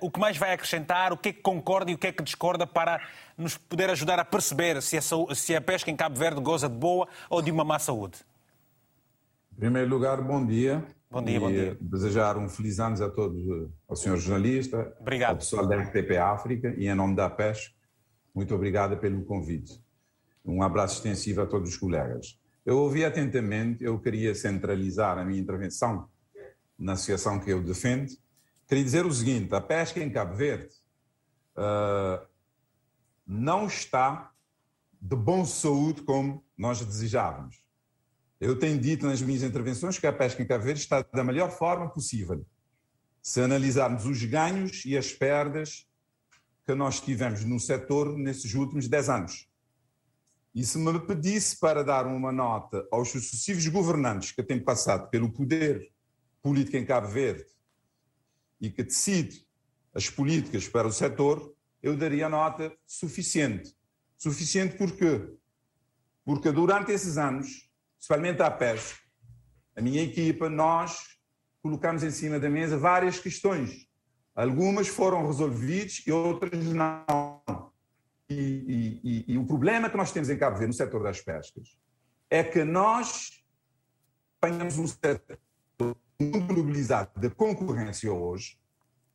o que mais vai acrescentar, o que é que concorda e o que é que discorda para nos poder ajudar a perceber se a, se a pesca em Cabo Verde goza de boa ou de uma má saúde? Em primeiro lugar, bom dia. Bom dia, bom dia. Desejar um feliz ano a todos, ao senhor jornalista, Obrigado. ao pessoal da RTP África e em nome da PESC, muito obrigada pelo convite. Um abraço extensivo a todos os colegas. Eu ouvi atentamente, eu queria centralizar a minha intervenção na associação que eu defendo. Queria dizer o seguinte: a pesca em Cabo Verde uh, não está de boa saúde como nós desejávamos. Eu tenho dito nas minhas intervenções que a pesca em Cabo Verde está da melhor forma possível. Se analisarmos os ganhos e as perdas que nós tivemos no setor nesses últimos 10 anos. E se me pedisse para dar uma nota aos sucessivos governantes que têm passado pelo poder político em Cabo Verde e que decide as políticas para o setor, eu daria nota suficiente. Suficiente porquê? Porque durante esses anos, especialmente à pesca, a minha equipa, nós colocamos em cima da mesa várias questões Algumas foram resolvidas e outras não. E, e, e, e, o problema que nós temos em Cabo Verde no setor das pescas é que nós apanhamos um setor muito globalizado de concorrência hoje,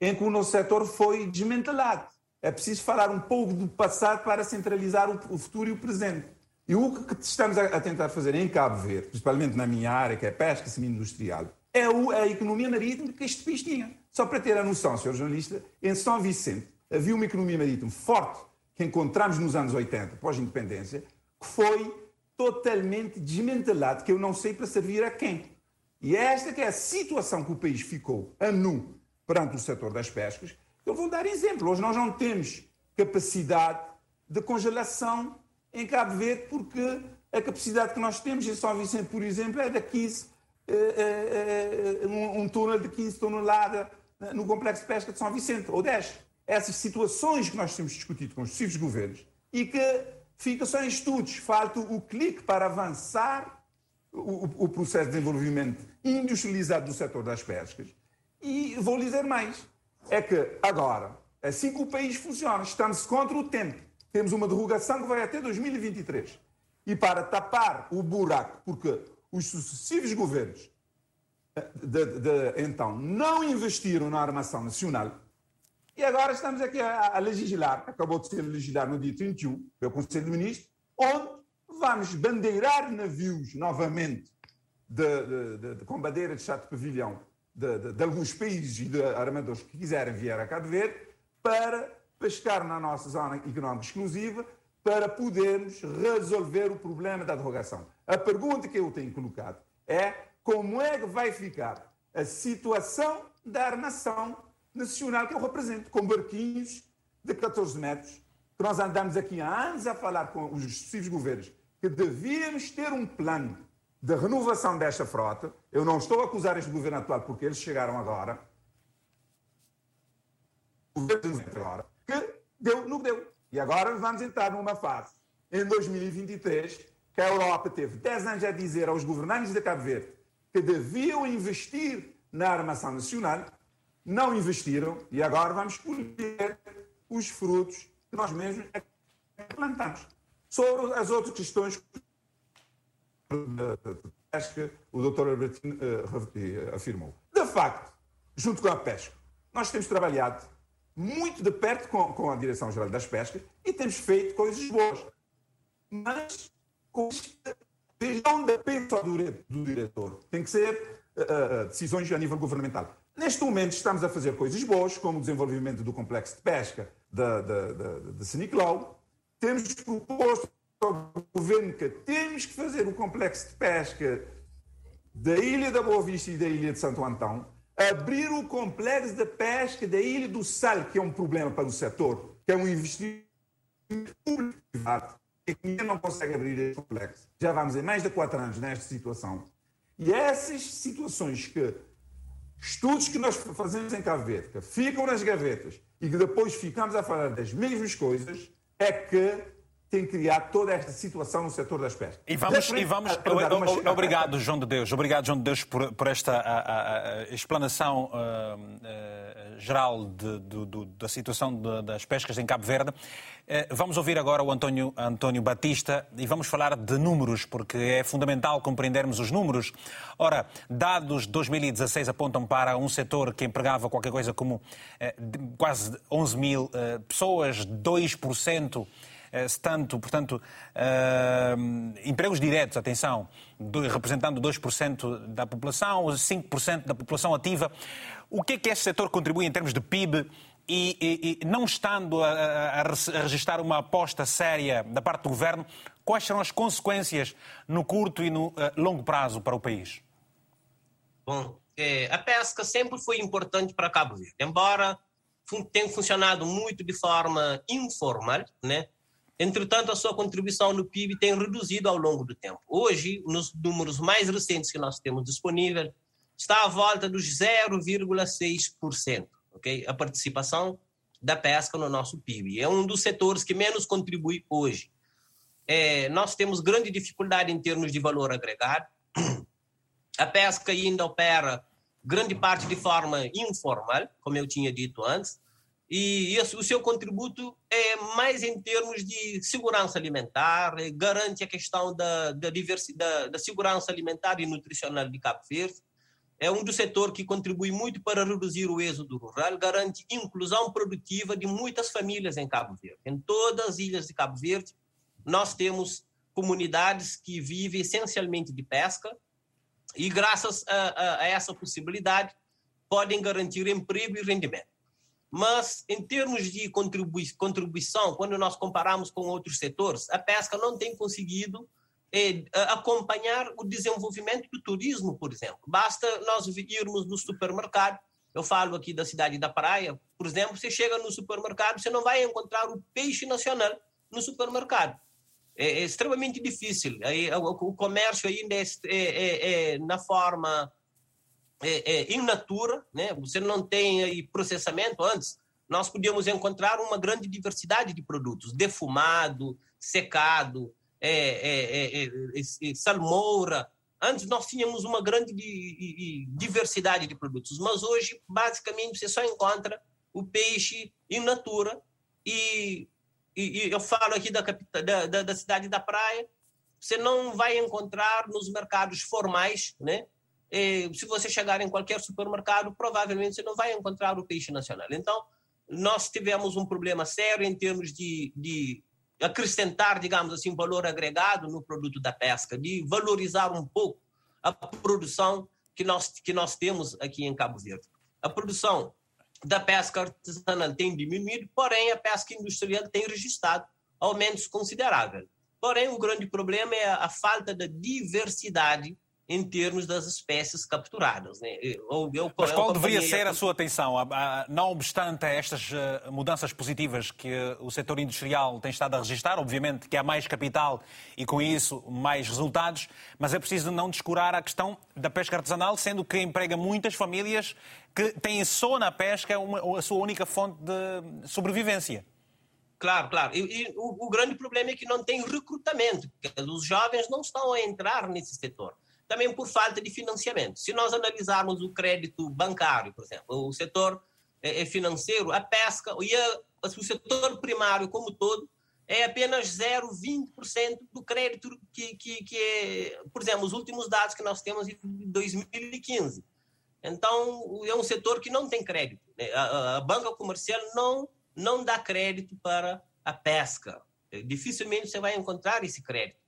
em que o nosso setor foi desmantelado. É preciso falar um pouco do passado para centralizar o, futuro e o presente. E o que estamos a, tentar fazer em Cabo Verde, principalmente na minha área, que é pesca semi-industrial, é a economia marítima que este país tinha. Só para ter a noção, Sr. jornalista, em São Vicente havia uma economia marítima forte que encontramos nos anos 80, pós-independência, que foi totalmente desmantelado, que eu não sei para servir a quem. E é esta que é a situação que o país ficou a nu perante o setor das pescas. Eu vou dar exemplo. Hoje nós não temos capacidade de congelação em Cabo Verde, porque a capacidade que nós temos em São Vicente, por exemplo, é de 15, é, é, é, um, um túnel de 15 toneladas no complexo de pesca de São Vicente, ou 10. Essas situações que nós temos discutido com os sucessivos governos e que fica só em estudos, falta o clique para avançar o, o, processo de desenvolvimento industrializado do setor das pescas. E vou lhe dizer mais, é que agora, assim que o país funciona, estamos contra o tempo, temos uma derrogação que vai até 2023. E para tapar o buraco, porque os sucessivos governos de, de, então não investiram na armação nacional, e agora estamos aqui a, a legislar, acabou de ser legislado no dia 31, pelo Conselho de Ministros, onde vamos bandeirar navios novamente de, de, de, com bandeira de chato pavilhão de, de, alguns países e de armadores que quiserem vir a Cabo Verde para pescar na nossa zona económica exclusiva para podermos resolver o problema da derrogação. A pergunta que eu tenho colocado é como é que vai ficar a situação da armação nacional que eu represento, com barquinhos de 14 metros, que nós andamos aqui há anos a falar com os sucessivos governos que devíamos ter um plano de renovação desta frota. Eu não estou a acusar este governo atual porque eles chegaram agora. O governo agora, que deu que deu. E agora vamos entrar numa fase, em 2023, que a Europa teve 10 anos a dizer aos governantes de Cabo Verde que deviam investir na armação nacional, não investiram e agora vamos colher os frutos que nós mesmos plantamos. Sobre as outras questões que o Dr. Albertino uh, afirmou. De facto, junto com a pesca, nós temos trabalhado muito de perto com, com a Direção-Geral das Pescas e temos feito coisas boas. Mas não depende só do, do diretor. Tem que ser uh, decisões a nível governamental. Neste momento estamos a fazer coisas boas, como o desenvolvimento do complexo de pesca de, de, de, de Siniclau. Temos proposto ao governo que temos que fazer o complexo de pesca da Ilha da Boa Vista e da Ilha de Santo Antão, abrir o complexo de pesca da Ilha do Sal, que é um problema para o setor, que é um investimento público-privado, que ninguém não consegue abrir esse complexo. Já vamos em mais de quatro anos nesta situação. E essas situações que, estudos que nós fazemos em Cabo Verde, que ficam nas gavetas e que depois ficamos a falar das mesmas coisas, é que tem criado toda esta situação no setor das pescas. E vamos, e vamos obrigado, João de Deus, obrigado, João de Deus, por, por esta a, a, explanação uh, uh, geral de, de, de, da situação das pescas em Cabo Verde. Uh, vamos ouvir agora o António, António Batista e vamos falar de números, porque é fundamental compreendermos os números. Ora, dados de 2016 apontam para um setor que empregava qualquer coisa como quase 11 mil pessoas, 2% eh, se tanto, portanto, uh, empregos diretos, atenção, do, representando 2% da população, 5% da população ativa. O que é que este setor contribui em termos de PIB e, e, e não estando a, a, a, registrar uma aposta séria da parte do governo, quais serão as consequências no curto e no uh, longo prazo para o país? Bom, é, a pesca sempre foi importante para Cabo Verde, embora tenha funcionado muito de forma informal, né? Entretanto, a sua contribuição no PIB tem reduzido ao longo do tempo. Hoje, nos números mais recentes que nós temos disponível, está à volta dos 0,6%, ok? A participação da pesca no nosso PIB. É um dos setores que menos contribui hoje. É, nós temos grande dificuldade em termos de valor agregado. A pesca ainda opera grande parte de forma informal, como eu tinha dito antes, e esse, o seu contributo é mais em termos de segurança alimentar, é, garante a questão da, da, diversidade, da segurança alimentar e nutricional de Cabo Verde, é um dos setores que contribui muito para reduzir o êxodo rural, garante inclusão produtiva de muitas famílias em Cabo Verde. Em todas as ilhas de Cabo Verde, nós temos comunidades que vivem essencialmente de pesca e, graças a, a, a essa possibilidade, podem garantir emprego e rendimento. Mas, em termos de contribui contribuição, quando nós comparamos com outros setores, a pesca não tem conseguido eh, acompanhar o desenvolvimento do turismo, por exemplo. Basta nós irmos no supermercado Eu falo aqui da cidade da Praia, por exemplo, você chega no supermercado, você não vai encontrar o peixe nacional no supermercado. É, é extremamente difícil. Aí, o, o comércio ainda é, é, é, é na forma é, in natura, né? Você não tem aí processamento antes. Nós podíamos encontrar uma grande diversidade de produtos, defumado, secado, salmoura, Antes nós tínhamos uma grande diversidade de produtos, mas hoje basicamente você só encontra o peixe in natura e, e, e eu falo aqui da, da, da, da cidade da praia, você não vai encontrar nos mercados formais, né? E, se você chegar em qualquer supermercado, provavelmente você não vai encontrar o peixe nacional. Então, nós tivemos um problema sério em termos de, de acrescentar, digamos assim, valor agregado no produto da pesca, de valorizar um pouco a produção que nós, que nós temos aqui em Cabo Verde. A produção da pesca artesanal tem diminuído, porém a pesca industrial tem registrado aumentos consideráveis. Porém, o grande problema é a falta da diversidade em termos das espécies capturadas. Né? Eu, eu, Mas qual deveria ser a sua atenção? Não obstante estas eh, mudanças positivas que o setor industrial tem estado a registrar, obviamente que há mais capital e com isso mais resultados, mas é preciso não descurar a questão da pesca artesanal, sendo que emprega muitas famílias que têm só na pesca uma, a sua única fonte de sobrevivência. Claro, claro. E, e o, o, grande problema é que não tem recrutamento. Os jovens não estão a entrar nesse setor também por falta de financiamento. Se nós analisarmos o crédito bancário, por exemplo, o setor é, é financeiro, a pesca e a, o setor primário como todo é apenas 0,20% do crédito que, que, que é, por exemplo, os últimos dados que nós temos em 2015. Então, é um setor que não tem crédito. Né? A, a banca comercial não, não dá crédito para a pesca. Dificilmente você vai encontrar esse crédito.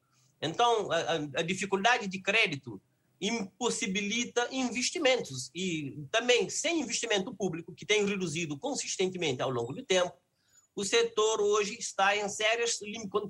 Então, a, a dificuldade de crédito impossibilita investimentos. E também, sem investimento público, que tem reduzido consistentemente ao longo do tempo, o setor hoje está, em sérias,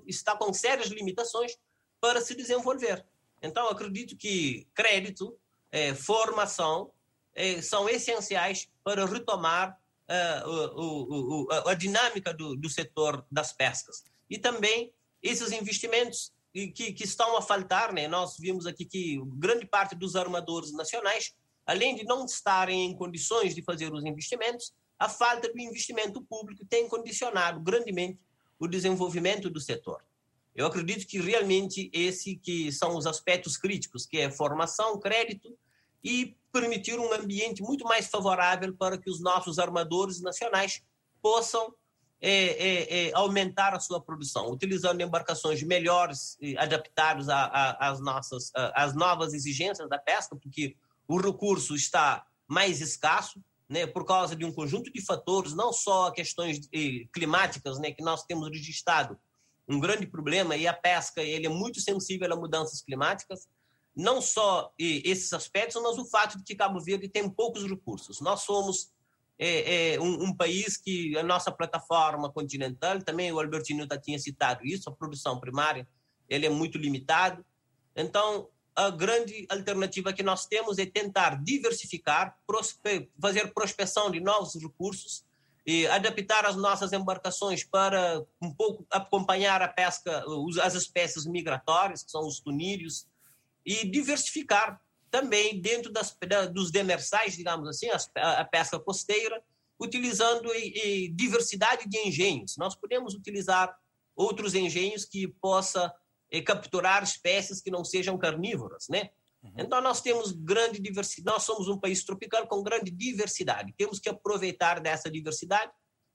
está com sérias limitações para se desenvolver. Então, acredito que crédito, é, formação, é, são essenciais para retomar é, o, o, a dinâmica do, do setor das pescas. E também esses investimentos que, que estão a faltar, né? Nós vimos aqui que grande parte dos armadores nacionais, além de não estarem em condições de fazer os investimentos, a falta do investimento público tem condicionado grandemente o desenvolvimento do setor. Eu acredito que realmente esse que são os aspectos críticos, que é formação, crédito e permitir um ambiente muito mais favorável para que os nossos armadores nacionais possam é, é, é, aumentar a sua produção, utilizando embarcações melhores, adaptadas às nossas às novas exigências da pesca, porque o recurso está mais escasso, né, por causa de um conjunto de fatores, não só questões climáticas, né, que nós temos registrado um grande problema e a pesca ele é muito sensível a mudanças climáticas, não só esses aspectos, mas o fato de que Cabo Verde tem poucos recursos. Nós somos é, é um, um, país que a nossa plataforma continental, também o Albertino já tinha citado isso, a produção primária, ele é muito limitado. Então, a grande alternativa que nós temos é tentar diversificar, prospe fazer prospecção de novos recursos e adaptar as nossas embarcações para um pouco acompanhar a pesca, as espécies migratórias, que são os tunírios, e diversificar também dentro das, dos demersais, digamos assim, a, a pesca costeira, utilizando e, e diversidade de engenhos. Nós podemos utilizar outros engenhos que possa eh, capturar espécies que não sejam carnívoras, né? Uhum. Então nós temos grande diversidade, nós somos um país tropical com grande diversidade. Temos que aproveitar dessa diversidade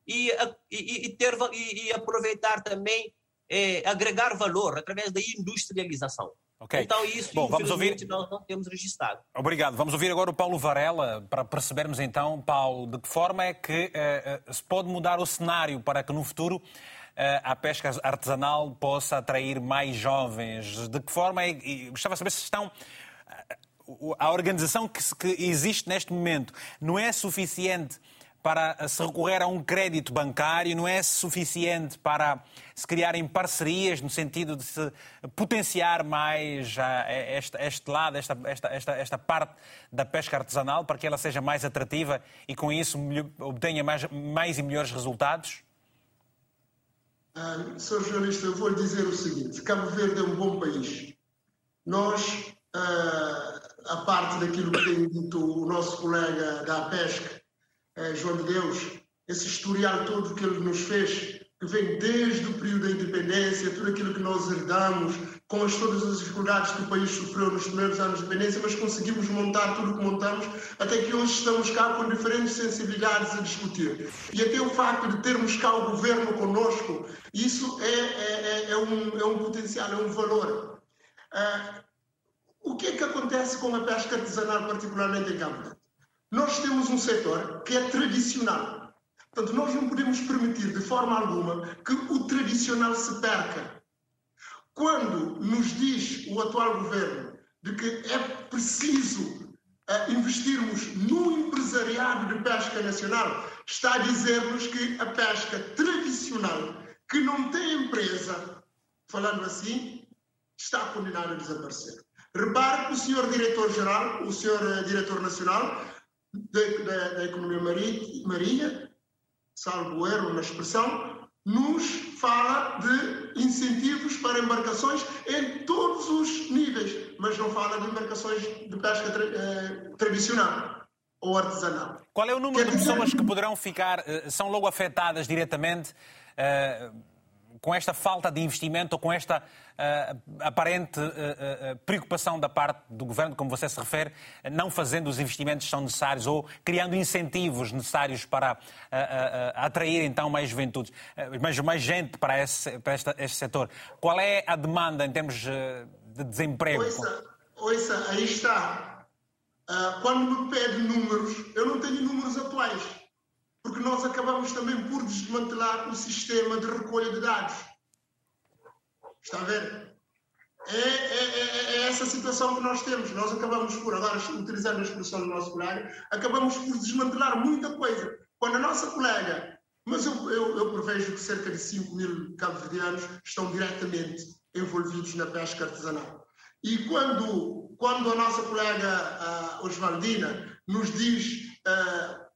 e, e, e ter e, aproveitar também eh, agregar valor através da industrialização. Okay. Então, isso, Bom, vamos ouvir... nós não temos registrado. Obrigado. Vamos ouvir agora o Paulo Varela, para percebermos então, Paulo, de que forma é que uh, se pode mudar o cenário para que no futuro uh, a pesca artesanal possa atrair mais jovens. De que forma é. E gostava de saber se estão. Uh, a organização que, que existe neste momento não é suficiente para se recorrer a um crédito bancário, não é suficiente para se criarem parcerias no sentido de se potenciar mais este, este lado, esta, esta, esta, esta parte da pesca artesanal, para que ela seja mais atrativa e com isso obtenha mais, mais e melhores resultados? Uh, Sr. jornalista, eu vou lhe dizer o seguinte: Cabo Verde é um bom país. Nós, uh, a parte daquilo que tem dito o nosso colega da pesca, uh, João de Deus, esse historial todo que ele nos fez, que vem desde o período da independência, tudo aquilo que nós herdamos, com as, todas as dificuldades que o país sofreu nos primeiros anos de independência, mas conseguimos montar tudo o que montamos, até que hoje estamos cá com diferentes sensibilidades a discutir. E até o facto de termos cá o governo conosco, isso é, é, é, é um, é um potencial, é um valor. Uh, o que é que acontece com a pesca artesanal, particularmente em Verde? Nós temos um setor que é tradicional, Portanto, nós não podemos permitir de forma alguma que o tradicional se perca. Quando nos diz o atual governo de que é preciso uh, investirmos no empresariado de pesca nacional, está a dizer-nos que a pesca tradicional, que não tem empresa, falando assim, está condenada a desaparecer. Repare que o senhor diretor-geral, o senhor uh, diretor nacional da, da Economia Marinha, salvo erro na expressão, nos fala de incentivos para embarcações em todos os níveis, mas não fala de embarcações de pesca tra eh, tradicional ou artesanal. Qual é o número de pessoas que poderão ficar, eh, são logo afetadas diretamente? Eh, com esta falta de investimento ou com esta uh, aparente uh, uh, preocupação da parte do governo, como você se refere, não fazendo os investimentos que são necessários ou criando incentivos necessários para atrair então mais juventude, mais, mais gente para, esse, para esta, este setor. Qual é a demanda em termos de desemprego? Ouça, ouça aí está. quando me pede números, eu não tenho números atuais porque nós acabamos também por desmantelar o sistema de recolha de dados. Está a ver? É, é, é, é, essa situação que nós temos. Nós acabamos por, agora utilizando a expressão do nosso colega, acabamos por desmantelar muita coisa. Quando a nossa colega, mas eu, eu, eu prevejo que cerca de 5 mil cabo-verdianos estão diretamente envolvidos na pesca artesanal. E quando, quando a nossa colega Oswaldina nos diz uh,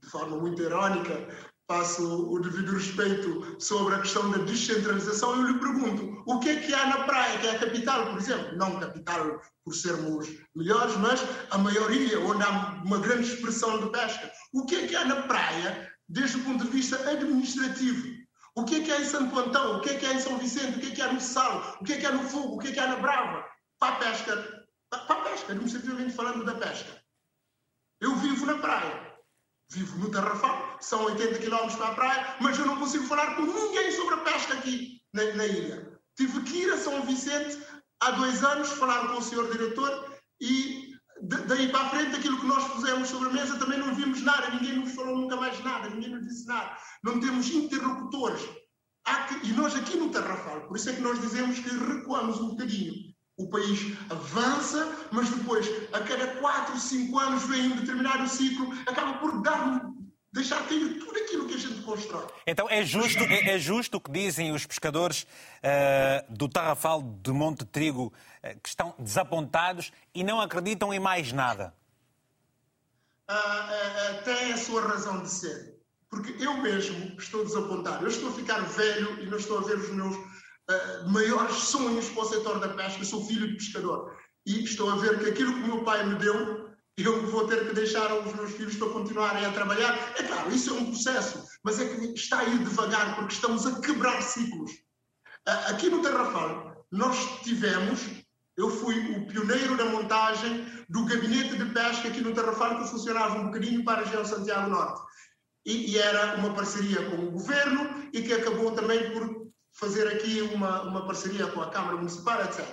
de forma muito irónica, faço o devido respeito sobre a questão da descentralização, eu lhe pergunto, o que é que há na praia, que é a capital, por exemplo? Não capital por sermos melhores, mas a maioria, onde há uma grande expressão de pesca. O que é que há na praia, desde o ponto de vista administrativo? O que é que há em Santo Antão? O que é que há em São Vicente? O que é que há no Sal? O que é que há no Fogo? O que é que há na Brava? Para a pesca. Para a pesca, administrativamente falando da pesca. Eu vivo na praia Vivo no Tarrafal, são 80 km para a praia, mas eu não consigo falar com ninguém sobre a pesca aqui na, na ilha. Tive que ir a São Vicente há dois anos falar com o senhor diretor e daí para a frente aquilo que nós pusemos sobre a mesa também não vimos nada, ninguém nos falou nunca mais nada, ninguém nos disse nada. Não temos interlocutores. Que, e nós aqui no Tarrafal, por isso é que nós dizemos que recuamos um bocadinho. O país avança, mas depois, a cada 4, 5 anos, vem um determinado ciclo, acaba por dar deixar cair tudo aquilo que a gente constrói. Então é justo, é, é justo o que dizem os pescadores uh, do Tarrafal de Monte Trigo, uh, que estão desapontados e não acreditam em mais nada? Uh, tem a sua razão de ser. Porque eu mesmo estou desapontado. Eu estou a ficar velho e não estou a ver os meus uh, maiores sonhos para o setor da pesca. Sou filho de pescador e estou a ver que aquilo que o meu pai me deu, eu vou ter que deixar aos meus filhos para continuarem a trabalhar. É claro, isso é um processo, mas é que está a ir devagar porque estamos a quebrar ciclos. Uh, aqui no Terrafal, nós tivemos, eu fui o pioneiro da montagem do gabinete de pesca aqui no Terrafal que funcionava um bocadinho para a região Santiago Norte. E, e, era uma parceria com o governo e que acabou também por fazer aqui uma, uma parceria com a Câmara Municipal, etc.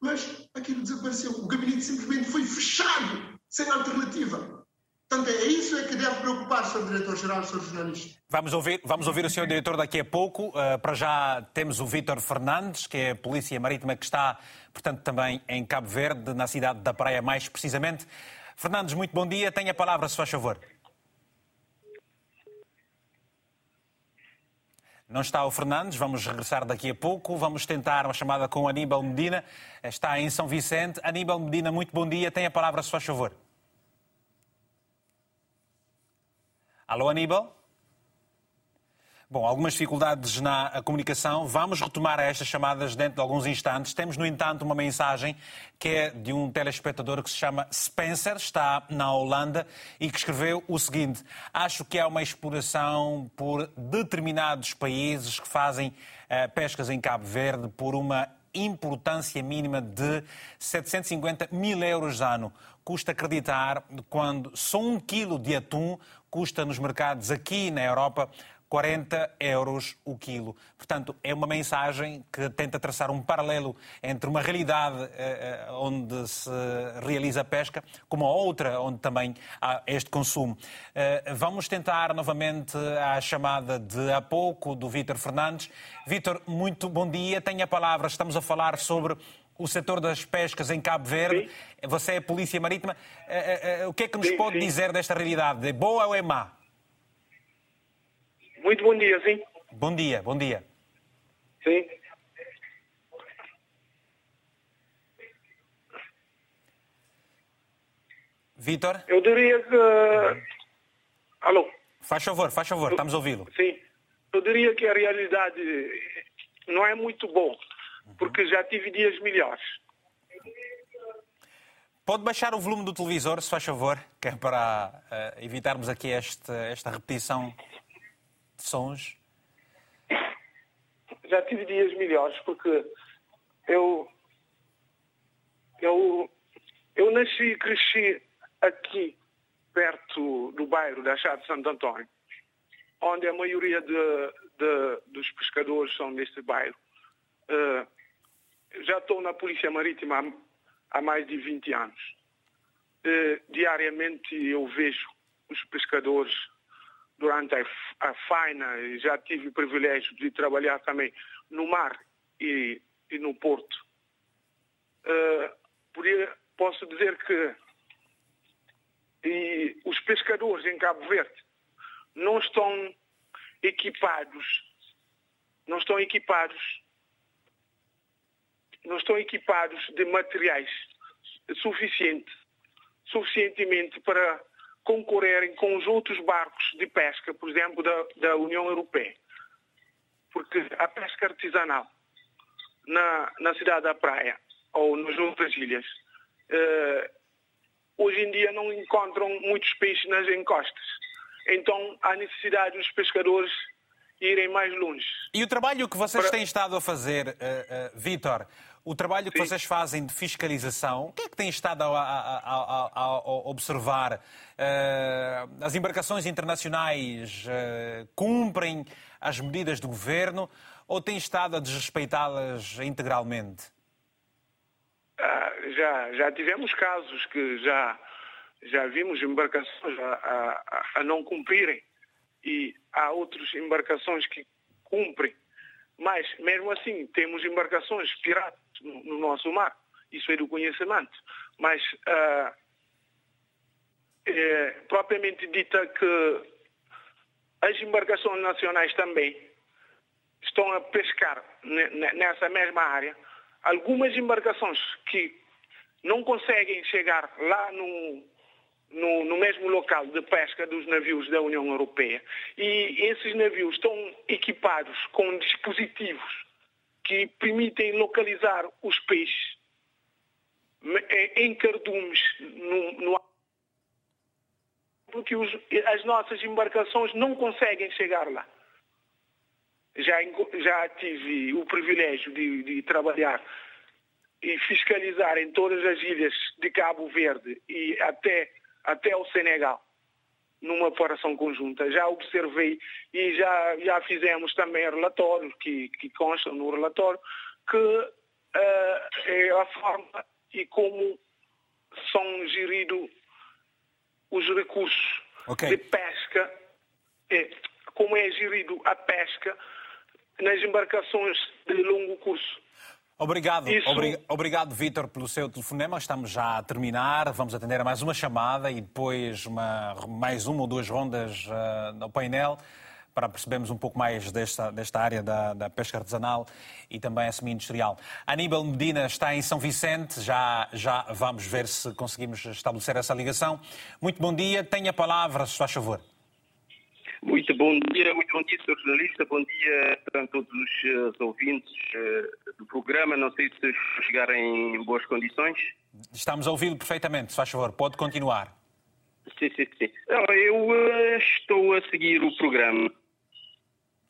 Mas aquilo desapareceu. O gabinete simplesmente foi fechado, sem alternativa. Portanto, é isso é que deve preocupar, Sr. Diretor-Geral, Sr. Jornalista. Vamos ouvir, vamos ouvir o Sr. Diretor daqui a pouco. Uh, para já temos o Vítor Fernandes, que é a Polícia Marítima que está, portanto, também em Cabo Verde, na cidade da Praia, mais precisamente. Fernandes, muito bom dia. Tenha a palavra, se faz favor. Não está o Fernandes, vamos regressar daqui a pouco. Vamos tentar uma chamada com Aníbal Medina. Está em São Vicente. Aníbal Medina, muito bom dia. Tem a palavra, se faz favor. Alô, Aníbal? Bom, algumas dificuldades na comunicação. Vamos retomar estas chamadas dentro de alguns instantes. Temos, no entanto, uma mensagem que é de um telespectador que se chama Spencer, está na Holanda, e que escreveu o seguinte: Acho que há uma exploração por determinados países que fazem uh, pescas em Cabo Verde por uma importância mínima de 750 mil euros ano. Custa acreditar quando só um quilo de atum custa nos mercados aqui na Europa 40 euros o quilo. Portanto, é uma mensagem que tenta traçar um paralelo entre uma realidade eh, eh, onde se realiza a pesca, como a outra onde também há este consumo. Eh, vamos tentar novamente a chamada de há pouco do Vítor Fernandes. Vítor, muito bom dia. Tenha a palavra. Estamos a falar sobre o setor das pescas em Cabo Verde. Sim. Você é Polícia Marítima. O que é que nos sim, pode sim. dizer desta realidade? É boa ou é má? Muito bom dia, sim. Bom dia, bom dia. Sim. Vitor? Eu diria que. Alô? Faz favor, faz favor, estamos a ouvi-lo. Sim. Eu diria que a realidade não é muito boa, porque já tive dias melhores. Pode baixar o volume do televisor, se faz favor, que é para uh, evitarmos aqui este, esta repetição sons? Já tive dias melhores, porque eu, eu, eu nasci e cresci aqui, perto do bairro da Chá de Santo Antônio, onde a maioria de, de, dos pescadores são deste bairro. Uh, já estou na Polícia Marítima há, há mais de 20 anos. Uh, diariamente eu vejo os pescadores durante a, a faina, já tive o privilégio de trabalhar também no mar e, e no porto. Uh, podia, posso dizer que e os pescadores em Cabo Verde não estão equipados, não estão equipados, não estão equipados de materiais suficiente, suficientemente para concorrerem com os outros barcos de pesca, por exemplo, da, da União Europeia. Porque a pesca artesanal na, na cidade da Praia ou nas outras ilhas, eh, hoje em dia não encontram muitos peixes nas encostas. Então há necessidade dos pescadores irem mais longe. E o trabalho que vocês Para... têm estado a fazer, uh, uh, Vítor, o trabalho que Sim. vocês fazem de fiscalização, o que é que têm estado a, a, a, a observar? Uh, as embarcações internacionais uh, cumprem as medidas do governo ou têm estado a desrespeitá-las integralmente? Uh, já, já tivemos casos que já, já vimos embarcações a, a não cumprirem e há outras embarcações que cumprem. Mas, mesmo assim, temos embarcações piratas no, no nosso mar. Isso é do conhecimento. Mas, uh, é, propriamente dita que as embarcações nacionais também estão a pescar nessa mesma área. Algumas embarcações que não conseguem chegar lá no, no, no, mesmo local de pesca dos navios da União Europeia. E esses navios estão equipados com dispositivos que permitem localizar os peixes em cardumes no, no porque os, as nossas embarcações não conseguem chegar lá. Já, já tive o privilégio de, de trabalhar e fiscalizar em todas as ilhas de Cabo Verde e até, até o Senegal numa operação conjunta. Já observei e já, já fizemos também relatórios que, que constam no relatório que uh, é a forma e como são geridos os recursos okay. de pesca, é, como é gerido a pesca nas embarcações de longo curso. Obrigado, Isso... obrigado Vítor, pelo seu telefonema. Estamos já a terminar. Vamos atender a mais uma chamada e depois uma, mais uma ou duas rondas uh, no painel para percebermos um pouco mais desta, desta área da, da pesca artesanal e também a semi-industrial. Aníbal Medina está em São Vicente, já, já vamos ver se conseguimos estabelecer essa ligação. Muito bom dia, tenha a palavra, se faz favor. Muito bom dia, muito bom dia, Sr. jornalista, bom dia a todos os uh, ouvintes uh, do programa. Não sei se chegarem em boas condições. Estamos a ouvi-lo perfeitamente, se faz favor, pode continuar. Sim, sim, sim. Não, eu uh, estou a seguir o programa.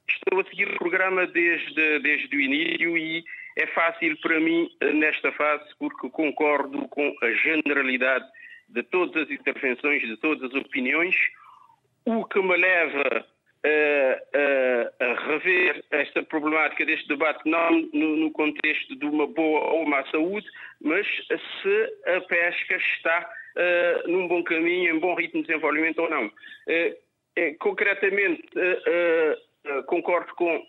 Estou a seguir o programa desde, desde o início e é fácil para mim nesta fase porque concordo com a generalidade de todas as intervenções, de todas as opiniões o que me leva a, a, a rever esta problemática deste debate não no, no, contexto de uma boa ou má saúde, mas se a pesca está uh, num bom caminho, em bom ritmo de desenvolvimento ou não. Uh, concretamente, uh, concordo com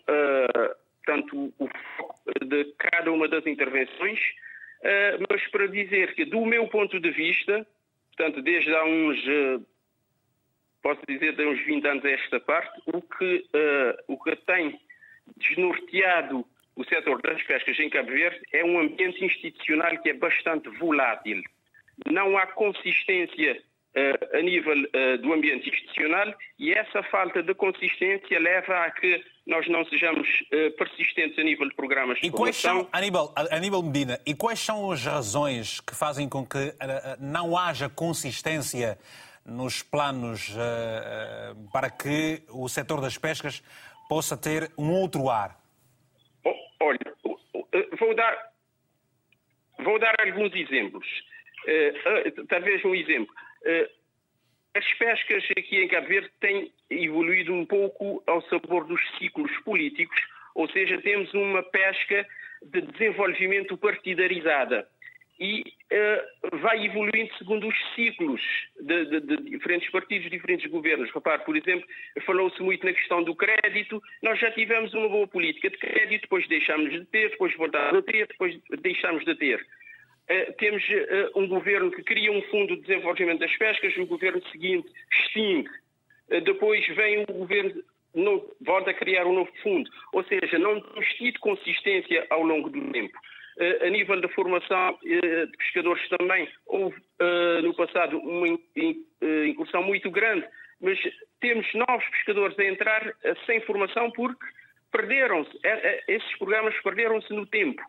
tanto o foco de cada uma das intervenções, mas para dizer que, do meu ponto de vista, portanto, desde há uns posso dizer, de uns 20 anos a esta parte, o que, uh, o que tem desnorteado o setor das pescas em Cabo Verde é um ambiente institucional que é bastante volátil. Não há consistência uh, a nível uh, do ambiente institucional e essa falta de consistência leva a que nós não sejamos persistentes a nível de programas de e quais são, Aníbal, Aníbal Medina, e quais são as razões que fazem com que não haja consistência nos planos uh, para que o setor das pescas possa ter um outro ar? Olha, vou dar, vou dar alguns exemplos. Uh, talvez um exemplo. Uh, as pescas aqui em Cabo Verde têm evoluído um pouco ao sabor dos ciclos políticos, ou seja, temos uma pesca de desenvolvimento partidarizada e uh, vai evoluindo segundo os ciclos de, de, de, diferentes partidos, diferentes governos. Repare, por exemplo, falou-se muito na questão do crédito. Nós já tivemos uma boa política de crédito, depois deixámos de ter, depois voltámos a ter, depois deixámos de ter. Uh, temos uh, um governo que cria um fundo de desenvolvimento das pescas, o governo seguinte extingue. depois vem o governo volta a criar um novo fundo. Ou seja, não temos tido consistência ao longo do tempo. Eh, a nível da formação eh, de pescadores também houve eh, no passado uma incursão muito grande, mas temos novos pescadores a entrar sem formação porque perderam-se, esses programas perderam-se no tempo.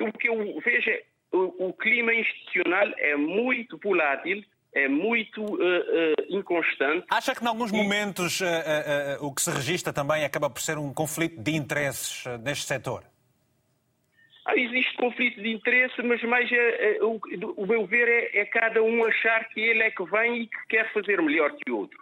O que eu vejo é o, clima institucional é muito volátil, é muito uh, uh, inconstante. Acha que, em alguns momentos, uh, o que se registra também acaba por ser um conflito de interesses neste setor? Ah, existe conflito de interesse, mas mais é, é, o, o, meu ver é, é, cada um achar que ele é que vem e que quer fazer melhor que o outro.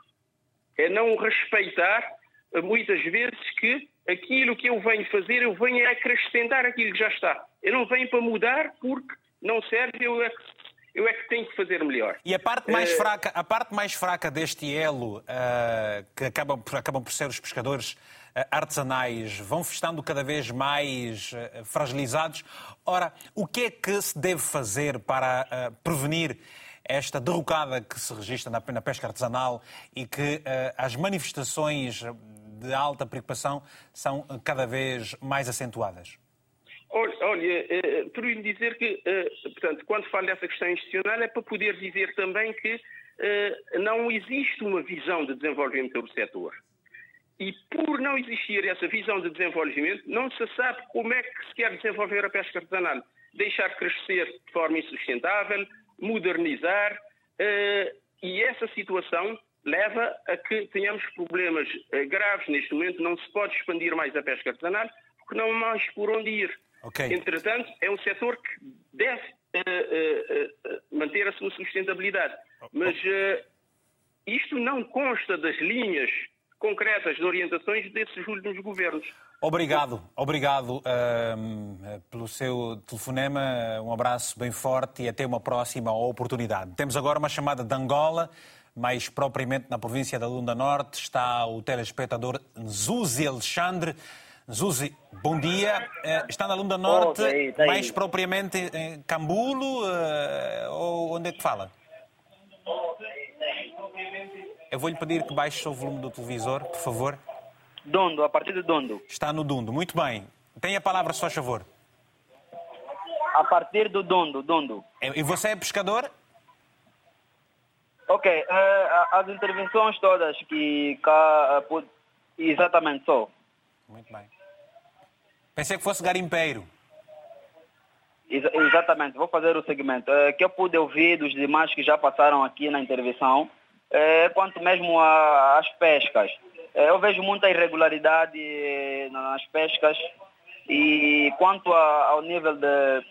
É não respeitar, eh, muitas vezes, que aquilo que eu venho fazer, eu venho a acrescentar aquilo que já está. Eu não venho para mudar porque não serve, eu é que, eu é que tenho que fazer melhor. E a parte mais, uh... fraca, a parte mais fraca deste elo, uh, que acabam, acabam por ser os pescadores eh, artesanais vão estando cada vez mais eh, fragilizados. Ora, o que é que se deve fazer para eh, prevenir esta derrocada que se registra na pesca artesanal e que as manifestações de alta preocupação são cada vez mais acentuadas? Olha, olha lhe dizer que, portanto, quando falo dessa questão institucional é para poder dizer também que não existe uma visão de desenvolvimento do setor. E por não existir essa visão de desenvolvimento, não se sabe como é que se quer desenvolver a pesca artesanal. Deixar crescer de forma insustentável, modernizar, uh, e essa situação leva a que tenhamos problemas uh, graves neste momento. Não se pode expandir mais a pesca artesanal, porque não há mais por onde ir. Okay. Entretanto, é um setor que deve uh, manter a sua sustentabilidade. Mas isto não consta das linhas concretas de orientações desses últimos governos. Obrigado, obrigado uh, pelo seu telefonema. Um abraço bem forte e até uma próxima oportunidade. Temos agora uma chamada de Angola, mais propriamente na província da Lunda Norte. Está o telespectador Zuzi Alexandre. Zuzi, bom dia. Uh, está na Lunda Norte, oh, mais propriamente em Cambulo, uh, ou onde é que fala? Eu vou-lhe pedir que baixe o volume do televisor, por favor. Dondo, a partir de Dondo. Está no Dondo, muito bem. Tem a palavra, se faz favor. A partir do Dondo, Dondo. E você é pescador? Ok, uh, as intervenções todas que cá, uh, exatamente só. Muito bem. Pensei que fosse garimpeiro. Ex exatamente, vou fazer o segmento. Uh, que eu pude ouvir dos demais que já passaram aqui na intervenção, quanto mesmo às pescas. eu vejo muita irregularidade nas pescas. E quanto a, ao nível de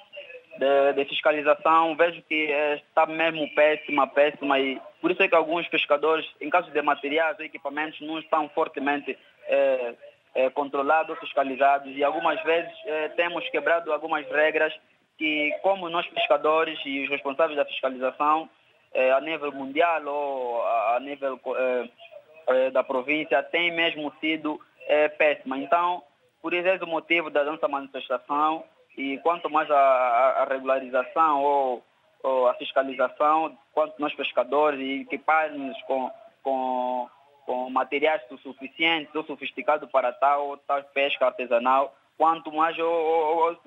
de, de, fiscalização, vejo que está mesmo péssima, péssima. E por isso é que alguns pescadores, em caso de materiais ou equipamentos, não estão fortemente é, é, controlados fiscalizados. E algumas vezes é, temos quebrado algumas regras que, como nós pescadores e os responsáveis da fiscalização, a nível mundial ou a, nível da província, tem mesmo sido péssima. Então, por isso é o motivo da nossa manifestação e quanto mais a, regularização ou, ou, a fiscalização, quanto nós pescadores e equiparmos com, com, com materiais suficientes ou sofisticados para tal, tal pesca artesanal, quanto mais ou, ou, ou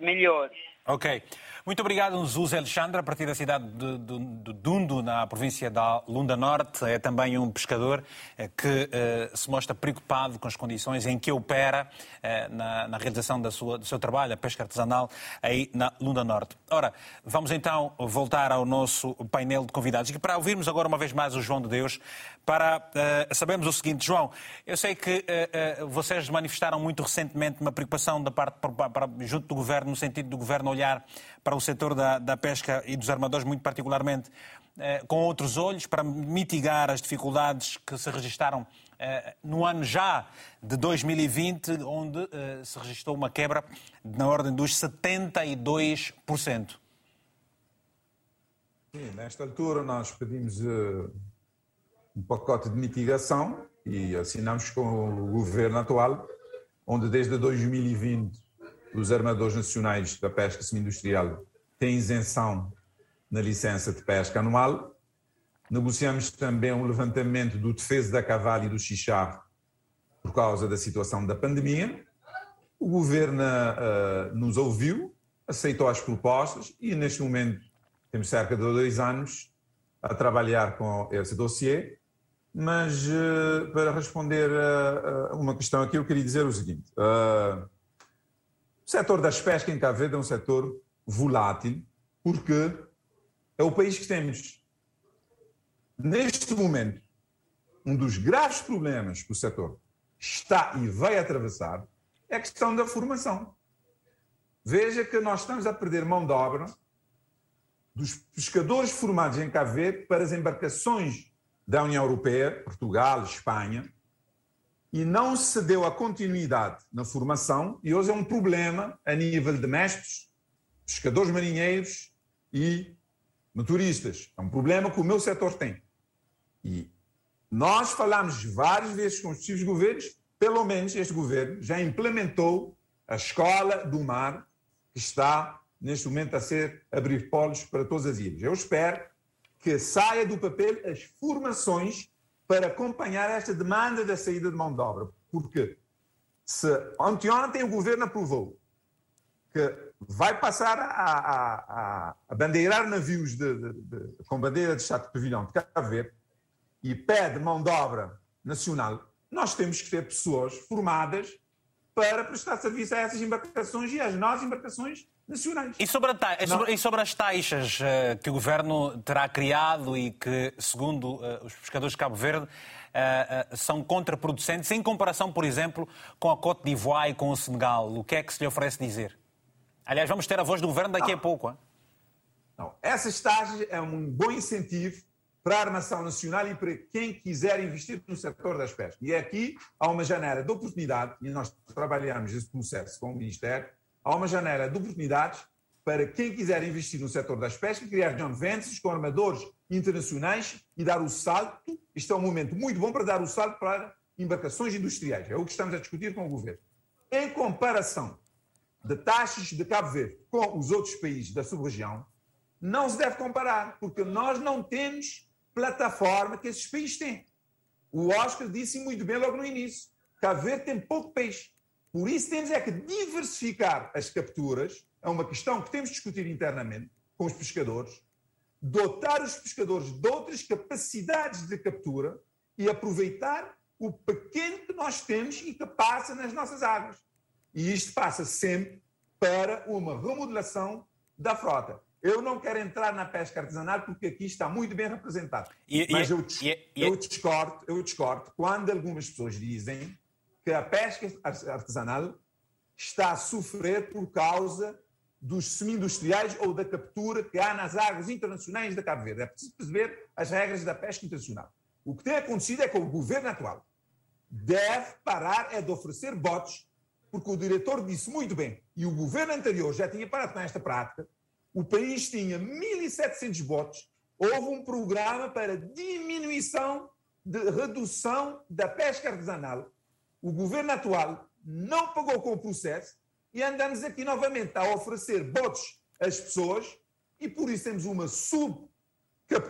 melhor. Ok. Muito obrigado, Zuz Alexandre, a partir da cidade de, de, de, Dundo, na província da Lunda Norte. É também um pescador eh, que eh, se mostra preocupado com as condições em que opera eh, na, na, realização da sua, do seu trabalho, a pesca artesanal, aí na Lunda Norte. Ora, vamos então voltar ao nosso painel de convidados. E para ouvirmos agora uma vez mais o João de Deus, para uh, sabermos o seguinte, João, eu sei que uh, uh, vocês manifestaram muito recentemente uma preocupação da parte para, para, junto do governo, no sentido do governo olhar para o setor da, da pesca e dos armadores, muito particularmente, com outros olhos, para mitigar as dificuldades que se registaram no ano já de 2020, onde se registrou uma quebra na ordem dos 72%. Sim, nesta altura nós pedimos um pacote de mitigação e assinamos com o governo atual, onde desde 2020 os armadores nacionais da pesca semi-industrial têm isenção na licença de pesca anual. Negociamos também o um levantamento do defesa da cavalo e do xixar por causa da situação da pandemia. O governo uh, nos ouviu, aceitou as propostas e neste momento temos cerca de dois anos a trabalhar com esse dossiê mas uh, para responder a, a, uma questão aqui, eu queria dizer o seguinte: uh, o setor das pescas em Cabo Verde é um setor volátil, porque é o país que temos. Neste momento, um dos graves problemas que o setor está e vai atravessar é a questão da formação. Veja que nós estamos a perder mão de obra dos pescadores formados em Cabo Verde para as embarcações da União Europeia, Portugal, Espanha, e não se deu a continuidade na formação, e hoje é um problema a nível de mestres, pescadores marinheiros e motoristas. É um problema que o meu setor tem. E nós falamos várias vezes com os distintos governos, pelo menos este governo já implementou a escola do mar, que está neste momento a ser abrir polos para todas as ilhas. Eu espero que saia do papel as formações para acompanhar esta demanda da saída de mão de obra. Porque se anteontem o governo aprovou que vai passar a, a, a, bandeirar navios de, de, de, com bandeira de Estado de Pavilhão de Cabo Verde e pede mão de obra nacional, nós temos que ter pessoas formadas para prestar serviço a essas embarcações e às nossas embarcações nacionais. E sobre, ta... sobre, e sobre as taxas uh, que o governo terá criado e que, segundo uh, os pescadores de Cabo Verde, uh, são contraproducentes em comparação, por exemplo, com a Côte d'Ivoire e com o Senegal. O que é que se lhe oferece dizer? Aliás, vamos ter a voz do governo daqui Não. a pouco. Hein? Não. Essas taxas é um bom incentivo para a armação nacional e para quem quiser investir no setor das pescas. E aqui há uma janela de oportunidade, e nós trabalhamos esse processo com o Ministério, há uma janela de oportunidades para quem quiser investir no setor das pescas, criar joint ventures com armadores internacionais e dar o salto. Isto é um momento muito bom para dar o salto para embarcações industriais. É o que estamos a discutir com o governo. Em comparação de taxas de Cabo Verde com os outros países da sub-região, não se deve comparar, porque nós não temos plataforma que esses países têm. O Oscar disse muito bem logo no início. Cabo Verde tem pouco peixe. Por isso temos é que diversificar as capturas, é uma questão que temos de discutir internamente com os pescadores, dotar os pescadores de outras capacidades de captura e aproveitar o pequeno que nós temos e que passa nas nossas águas. E isto passa sempre para uma remodelação da frota. Eu não quero entrar na pesca artesanal porque aqui está muito bem representado. E, Mas e, eu, e, eu, discordo, eu discordo quando algumas pessoas dizem que a pesca artesanal está a sofrer por causa dos semi-industriais ou da captura que há nas águas internacionais da Cabo Verde. É preciso perceber as regras da pesca internacional. O que tem acontecido é que o governo atual deve parar é de oferecer botes, porque o diretor disse muito bem, e o governo anterior já tinha parado com esta prática, o país tinha 1.700 botes, houve um programa para diminuição de redução da pesca artesanal. O governo atual não pagou com o processo e andamos aqui novamente a oferecer botes às pessoas e por isso temos uma sub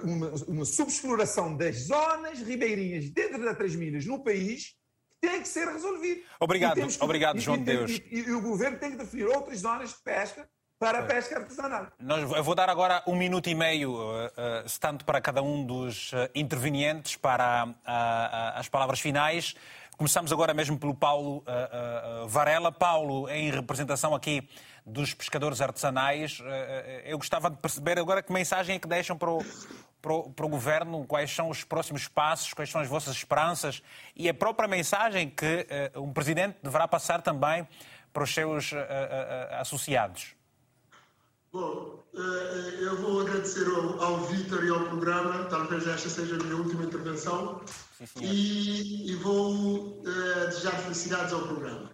uma, uma subexploração das zonas ribeirinhas dentro das Três Milhas no país que tem que ser resolvido. Obrigado, que, obrigado, João e, Deus. E, e, e, o governo tem que definir outras zonas de pesca para a pesca artesanal. Nós, eu vou dar agora um minuto e meio, uh, uh, tanto para cada um dos uh, intervenientes, para uh, as palavras finais. Começamos agora mesmo pelo Paulo Varela. Paulo, em representação aqui dos pescadores artesanais, eu gostava de perceber agora que mensagem é que deixam para o, para o, para o, governo, quais são os próximos passos, quais são as vossas esperanças e a própria mensagem que um presidente deverá passar também para os seus associados. Bom, eh, eu vou agradecer ao, ao Vítor e ao programa, talvez esta seja a minha última intervenção, Sim, e, e, vou uh, desejar felicidades ao programa.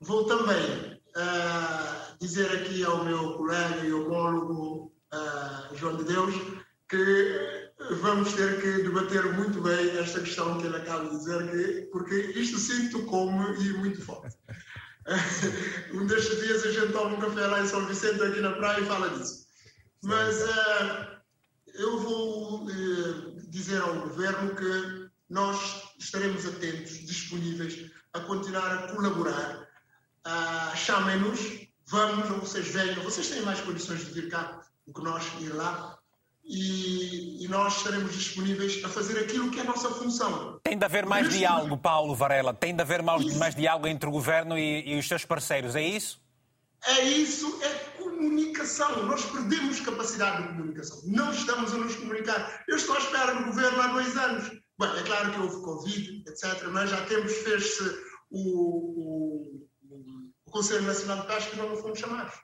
Vou também uh, dizer aqui ao meu colega e homólogo uh, João de Deus que vamos ter que debater muito bem esta questão que ele acaba de dizer, que, porque isto sinto como e muito forte. um destes dias a gente toma um café lá em São Vicente, aqui na praia, e fala disso. Mas uh, eu vou uh, dizer ao governo que nós estaremos atentos, disponíveis a continuar a colaborar. Uh, Chamem-nos, vamos, ou vocês venham, vocês têm mais condições de vir cá do que nós ir lá e, e, nós estaremos disponíveis a fazer aquilo que é a nossa função. Tem de haver mais diálogo, Paulo Varela, tem de haver mais, mais diálogo entre o governo e, e, os seus parceiros, é isso? É isso, é comunicação. Nós perdemos capacidade de comunicação. Não estamos a nos comunicar. Eu estou à espera do governo há dois anos. Bem, é claro que houve Covid, etc., mas já temos, fez-se o, o, o, Conselho Nacional de Pesca e não fomos chamados.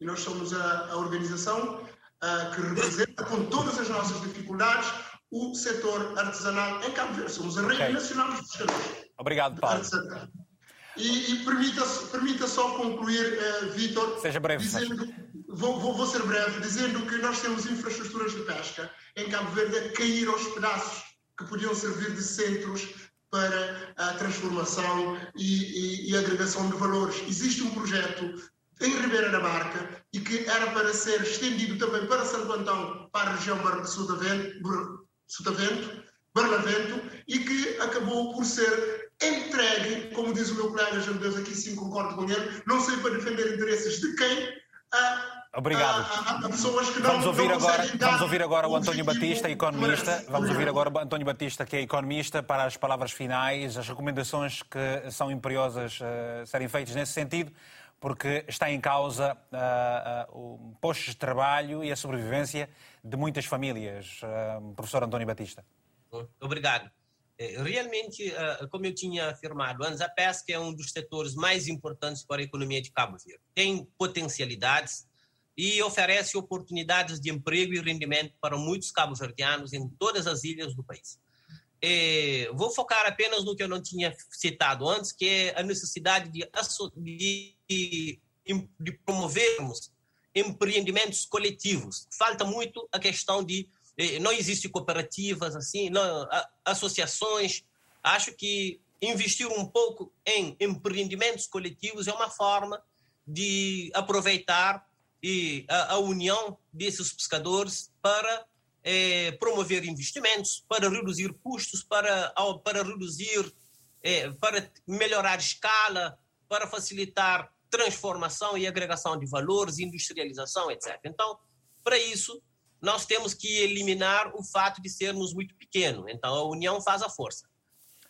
E nós somos a, a organização uh, que representa, com todas as nossas dificuldades, o setor artesanal em Cabo Verde. Somos a rede okay. nacional dos pescadores. Obrigado, Paulo. E, e permita, permita só concluir, uh, Vítor. Seja breve. Dizendo, vou, vou, vou, ser breve, dizendo que nós temos infraestruturas de pesca em Cabo Verde a cair aos pedaços, que podiam servir de centros para a transformação e, e, e agregação de valores. Existe um projeto em Ribeira da Barca e que era para ser estendido também para Santo Antão, para a região de Sotavento, Barlavento, e que acabou por ser entregue, como diz o meu colega João Deus, aqui sim concordo com ele, não sei para defender interesses de quem, a Obrigado. A, a, pessoas que não, vamos ouvir não agora, vamos ouvir agora o António Batista, economista. Vamos ouvir agora o António Batista, que é economista, para as palavras finais, as recomendações que são imperiosas uh, serem feitas nesse sentido porque está em causa uh, uh, de trabalho e a sobrevivência de muitas famílias. Uh, professor António Batista. Obrigado. É, realmente, como eu tinha afirmado antes, a pesca é um dos setores mais importantes para a economia de Cabo Verde. Tem potencialidades e oferece oportunidades de emprego e rendimento para muitos cabo-verdianos em todas as ilhas do país. É, vou focar apenas no que eu não tinha citado antes, que é a necessidade de, de, de promovermos empreendimentos coletivos. Falta muito a questão de é, não existe cooperativas assim, não, associações. Acho que investir um pouco em empreendimentos coletivos é uma forma de aproveitar e a, a união desses pescadores para é, promover investimentos, para reduzir custos, para, para reduzir é, para melhorar escala, para facilitar transformação e agregação de valores, industrialização, etc. Então, para isso, nós temos que eliminar o fato de sermos muito pequenos. Então, a união faz a força.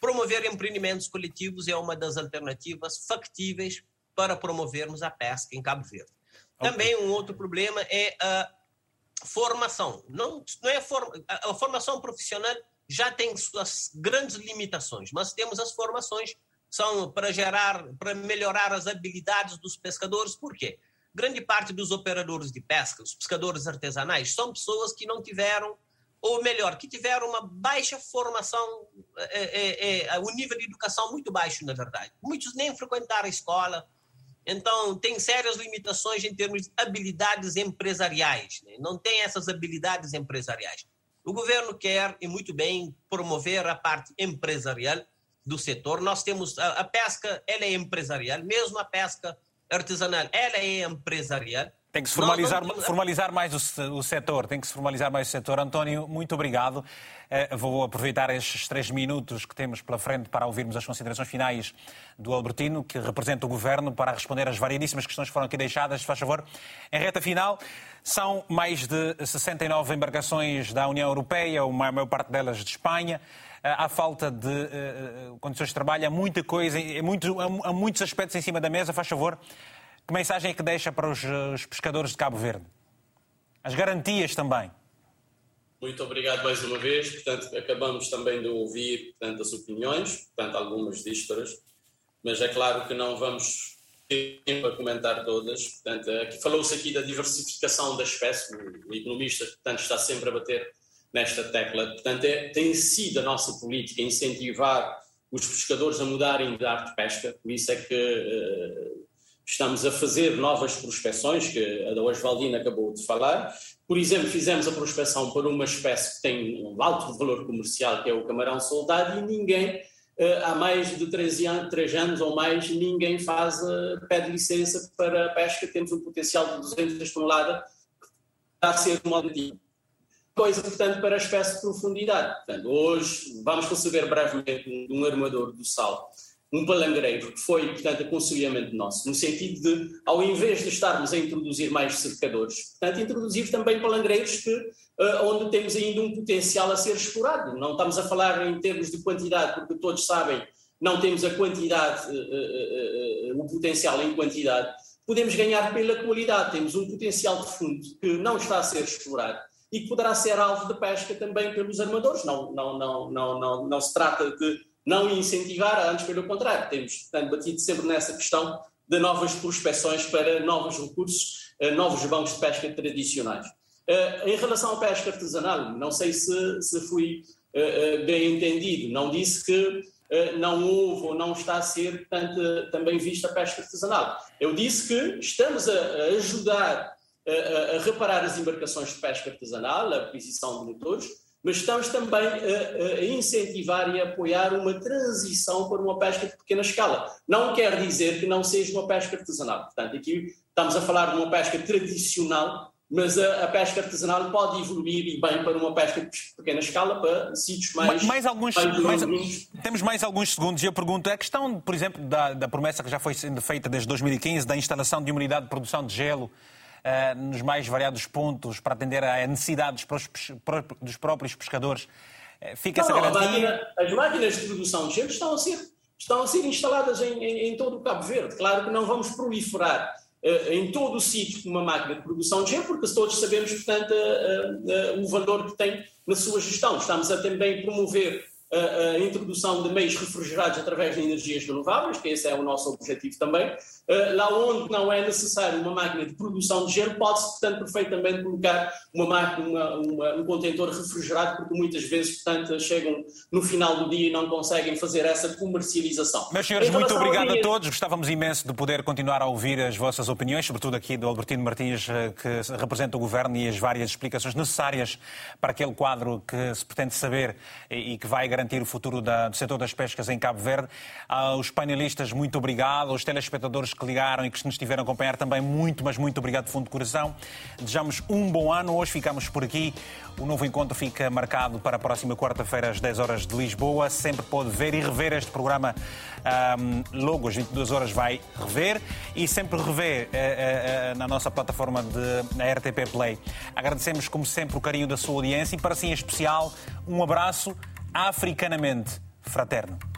Promover empreendimentos coletivos é uma das alternativas factíveis para promovermos a pesca em Cabo Verde. Okay. Também um outro problema é a formação. Não, não é for, a, a formação profissional já tem suas grandes limitações, mas temos as formações são para gerar, para melhorar as habilidades dos pescadores. Por quê? Grande parte dos operadores de pesca, os pescadores artesanais, são pessoas que não tiveram, ou melhor, que tiveram uma baixa formação, é, é, é, o nível de educação muito baixo, na verdade. Muitos nem frequentaram a escola, então tem sérias limitações em termos de habilidades empresariais. Né? Não tem essas habilidades empresariais. O governo quer, e muito bem, promover a parte empresarial, do setor. Nós temos a, a pesca, ela é empresarial, mesmo a pesca artesanal, ela é empresarial. Tem que se formalizar, formalizar mais o, o, setor, tem que se formalizar mais o setor. António, muito obrigado. Uh, vou aproveitar estes três minutos que temos pela frente para ouvirmos as considerações finais do Albertino, que representa o Governo, para responder às variedíssimas questões que foram aqui deixadas. Faz favor. Em reta final, são mais de 69 embarcações da União Europeia, a maior parte delas de Espanha há falta de uh, condições de trabalho, há muita coisa, há, muito, há, muitos aspectos em cima da mesa. Faz favor, que mensagem é que deixa para os, os pescadores de Cabo Verde? As garantias também. Muito obrigado mais uma vez. Portanto, acabamos também de ouvir portanto, as opiniões, portanto, algumas dísparas, mas é claro que não vamos ter tempo a comentar todas. Falou-se aqui da diversificação da espécie, o economista portanto, está sempre a bater nesta tecla. Portanto, é, tem sido a nossa política incentivar os pescadores a mudarem de arte de pesca, por isso é que uh, estamos a fazer novas prospecções, que a da Oswaldina acabou de falar. Por exemplo, fizemos a prospecção para uma espécie que tem um alto valor comercial, que é o camarão soldado, e ninguém, uh, há mais de 13 anos, 3 anos ou mais, ninguém faz, uh, pede licença para a pesca. Temos um potencial de 200 toneladas que está a ser uma coisa, portanto, para a espécie de profundidade. Portanto, hoje vamos receber brevemente um armador do sal, um palangreiro, que foi, portanto, aconselhamento nosso, no sentido de, ao invés de estarmos a introduzir mais cercadores, portanto, introduzir também palangreiros que, uh, onde temos ainda um potencial a ser explorado. Não estamos a falar em termos de quantidade, porque todos sabem, não temos a quantidade, uh, uh, o potencial em quantidade, podemos ganhar pela qualidade. Temos um potencial de fundo que não está a ser explorado e que poderá ser alvo de pesca também pelos armadores. Não, não, não, não, não, não se trata de não incentivar, antes pelo contrário. Temos, portanto, batido sempre nessa questão de novas prospecções para novos recursos, eh, novos bancos de pesca tradicionais. Eh, em relação à pesca artesanal, não sei se, se fui eh, bem entendido, não disse que não houve ou não está a ser portanto, também vista a pesca artesanal. Eu disse que estamos a ajudar a, reparar as embarcações de pesca artesanal, a aquisição de motores, mas estamos também a, a, incentivar e a apoiar uma transição para uma pesca de pequena escala. Não quer dizer que não seja uma pesca artesanal. Portanto, aqui estamos a falar de uma pesca tradicional, mas a, a pesca artesanal pode evoluir e bem para uma pesca de pequena escala para sítios mais. Mais alguns. Mais, temos mais alguns segundos e eu pergunto: a questão, por exemplo, da, da promessa que já foi sendo feita desde 2015 da instalação de uma unidade de produção de gelo nos mais variados pontos para atender à necessidade dos, próprios pescadores. Uh, fica não, essa garantia? As máquinas de produção de gelo estão a ser, estão a ser instaladas em, em, em todo o Cabo Verde. Claro que não vamos proliferar uh, em todo o sítio uma máquina de produção de gelo, porque todos sabemos, portanto, o valor que tem na sua gestão. Estamos a também promover a, introdução de meios refrigerados através de energias renováveis, que esse é o nosso objetivo também. Uh, lá onde não é necessário uma máquina de produção de gelo, pode-se, portanto, perfeitamente colocar uma máquina, uma, uma, um contentor refrigerado, porque muitas vezes, portanto, chegam no final do dia e não conseguem fazer essa comercialização. Meus senhores, muito obrigado a todos. Gostávamos imenso de poder continuar a ouvir as vossas opiniões, sobretudo aqui do Albertino Martins, eh, que representa o Governo e as várias explicações necessárias para aquele quadro que se pretende saber e que vai garantir garantir o futuro da, do setor das pescas em Cabo Verde. Aos painelistas, muito obrigado. Aos telespectadores que ligaram e que nos estiveram a acompanhar também, muito, mas muito obrigado de fundo de coração. Desejamos um bom ano. Hoje ficamos por aqui. O novo encontro fica marcado para a próxima quarta-feira, às 10 horas de Lisboa. Sempre pode ver e rever este programa um, logo às 22 horas vai rever e sempre rever uh, uh, uh, na nossa plataforma de na RTP Play. Agradecemos, como sempre, o carinho da sua audiência e, para si em especial, um abraço africanamente fraterno.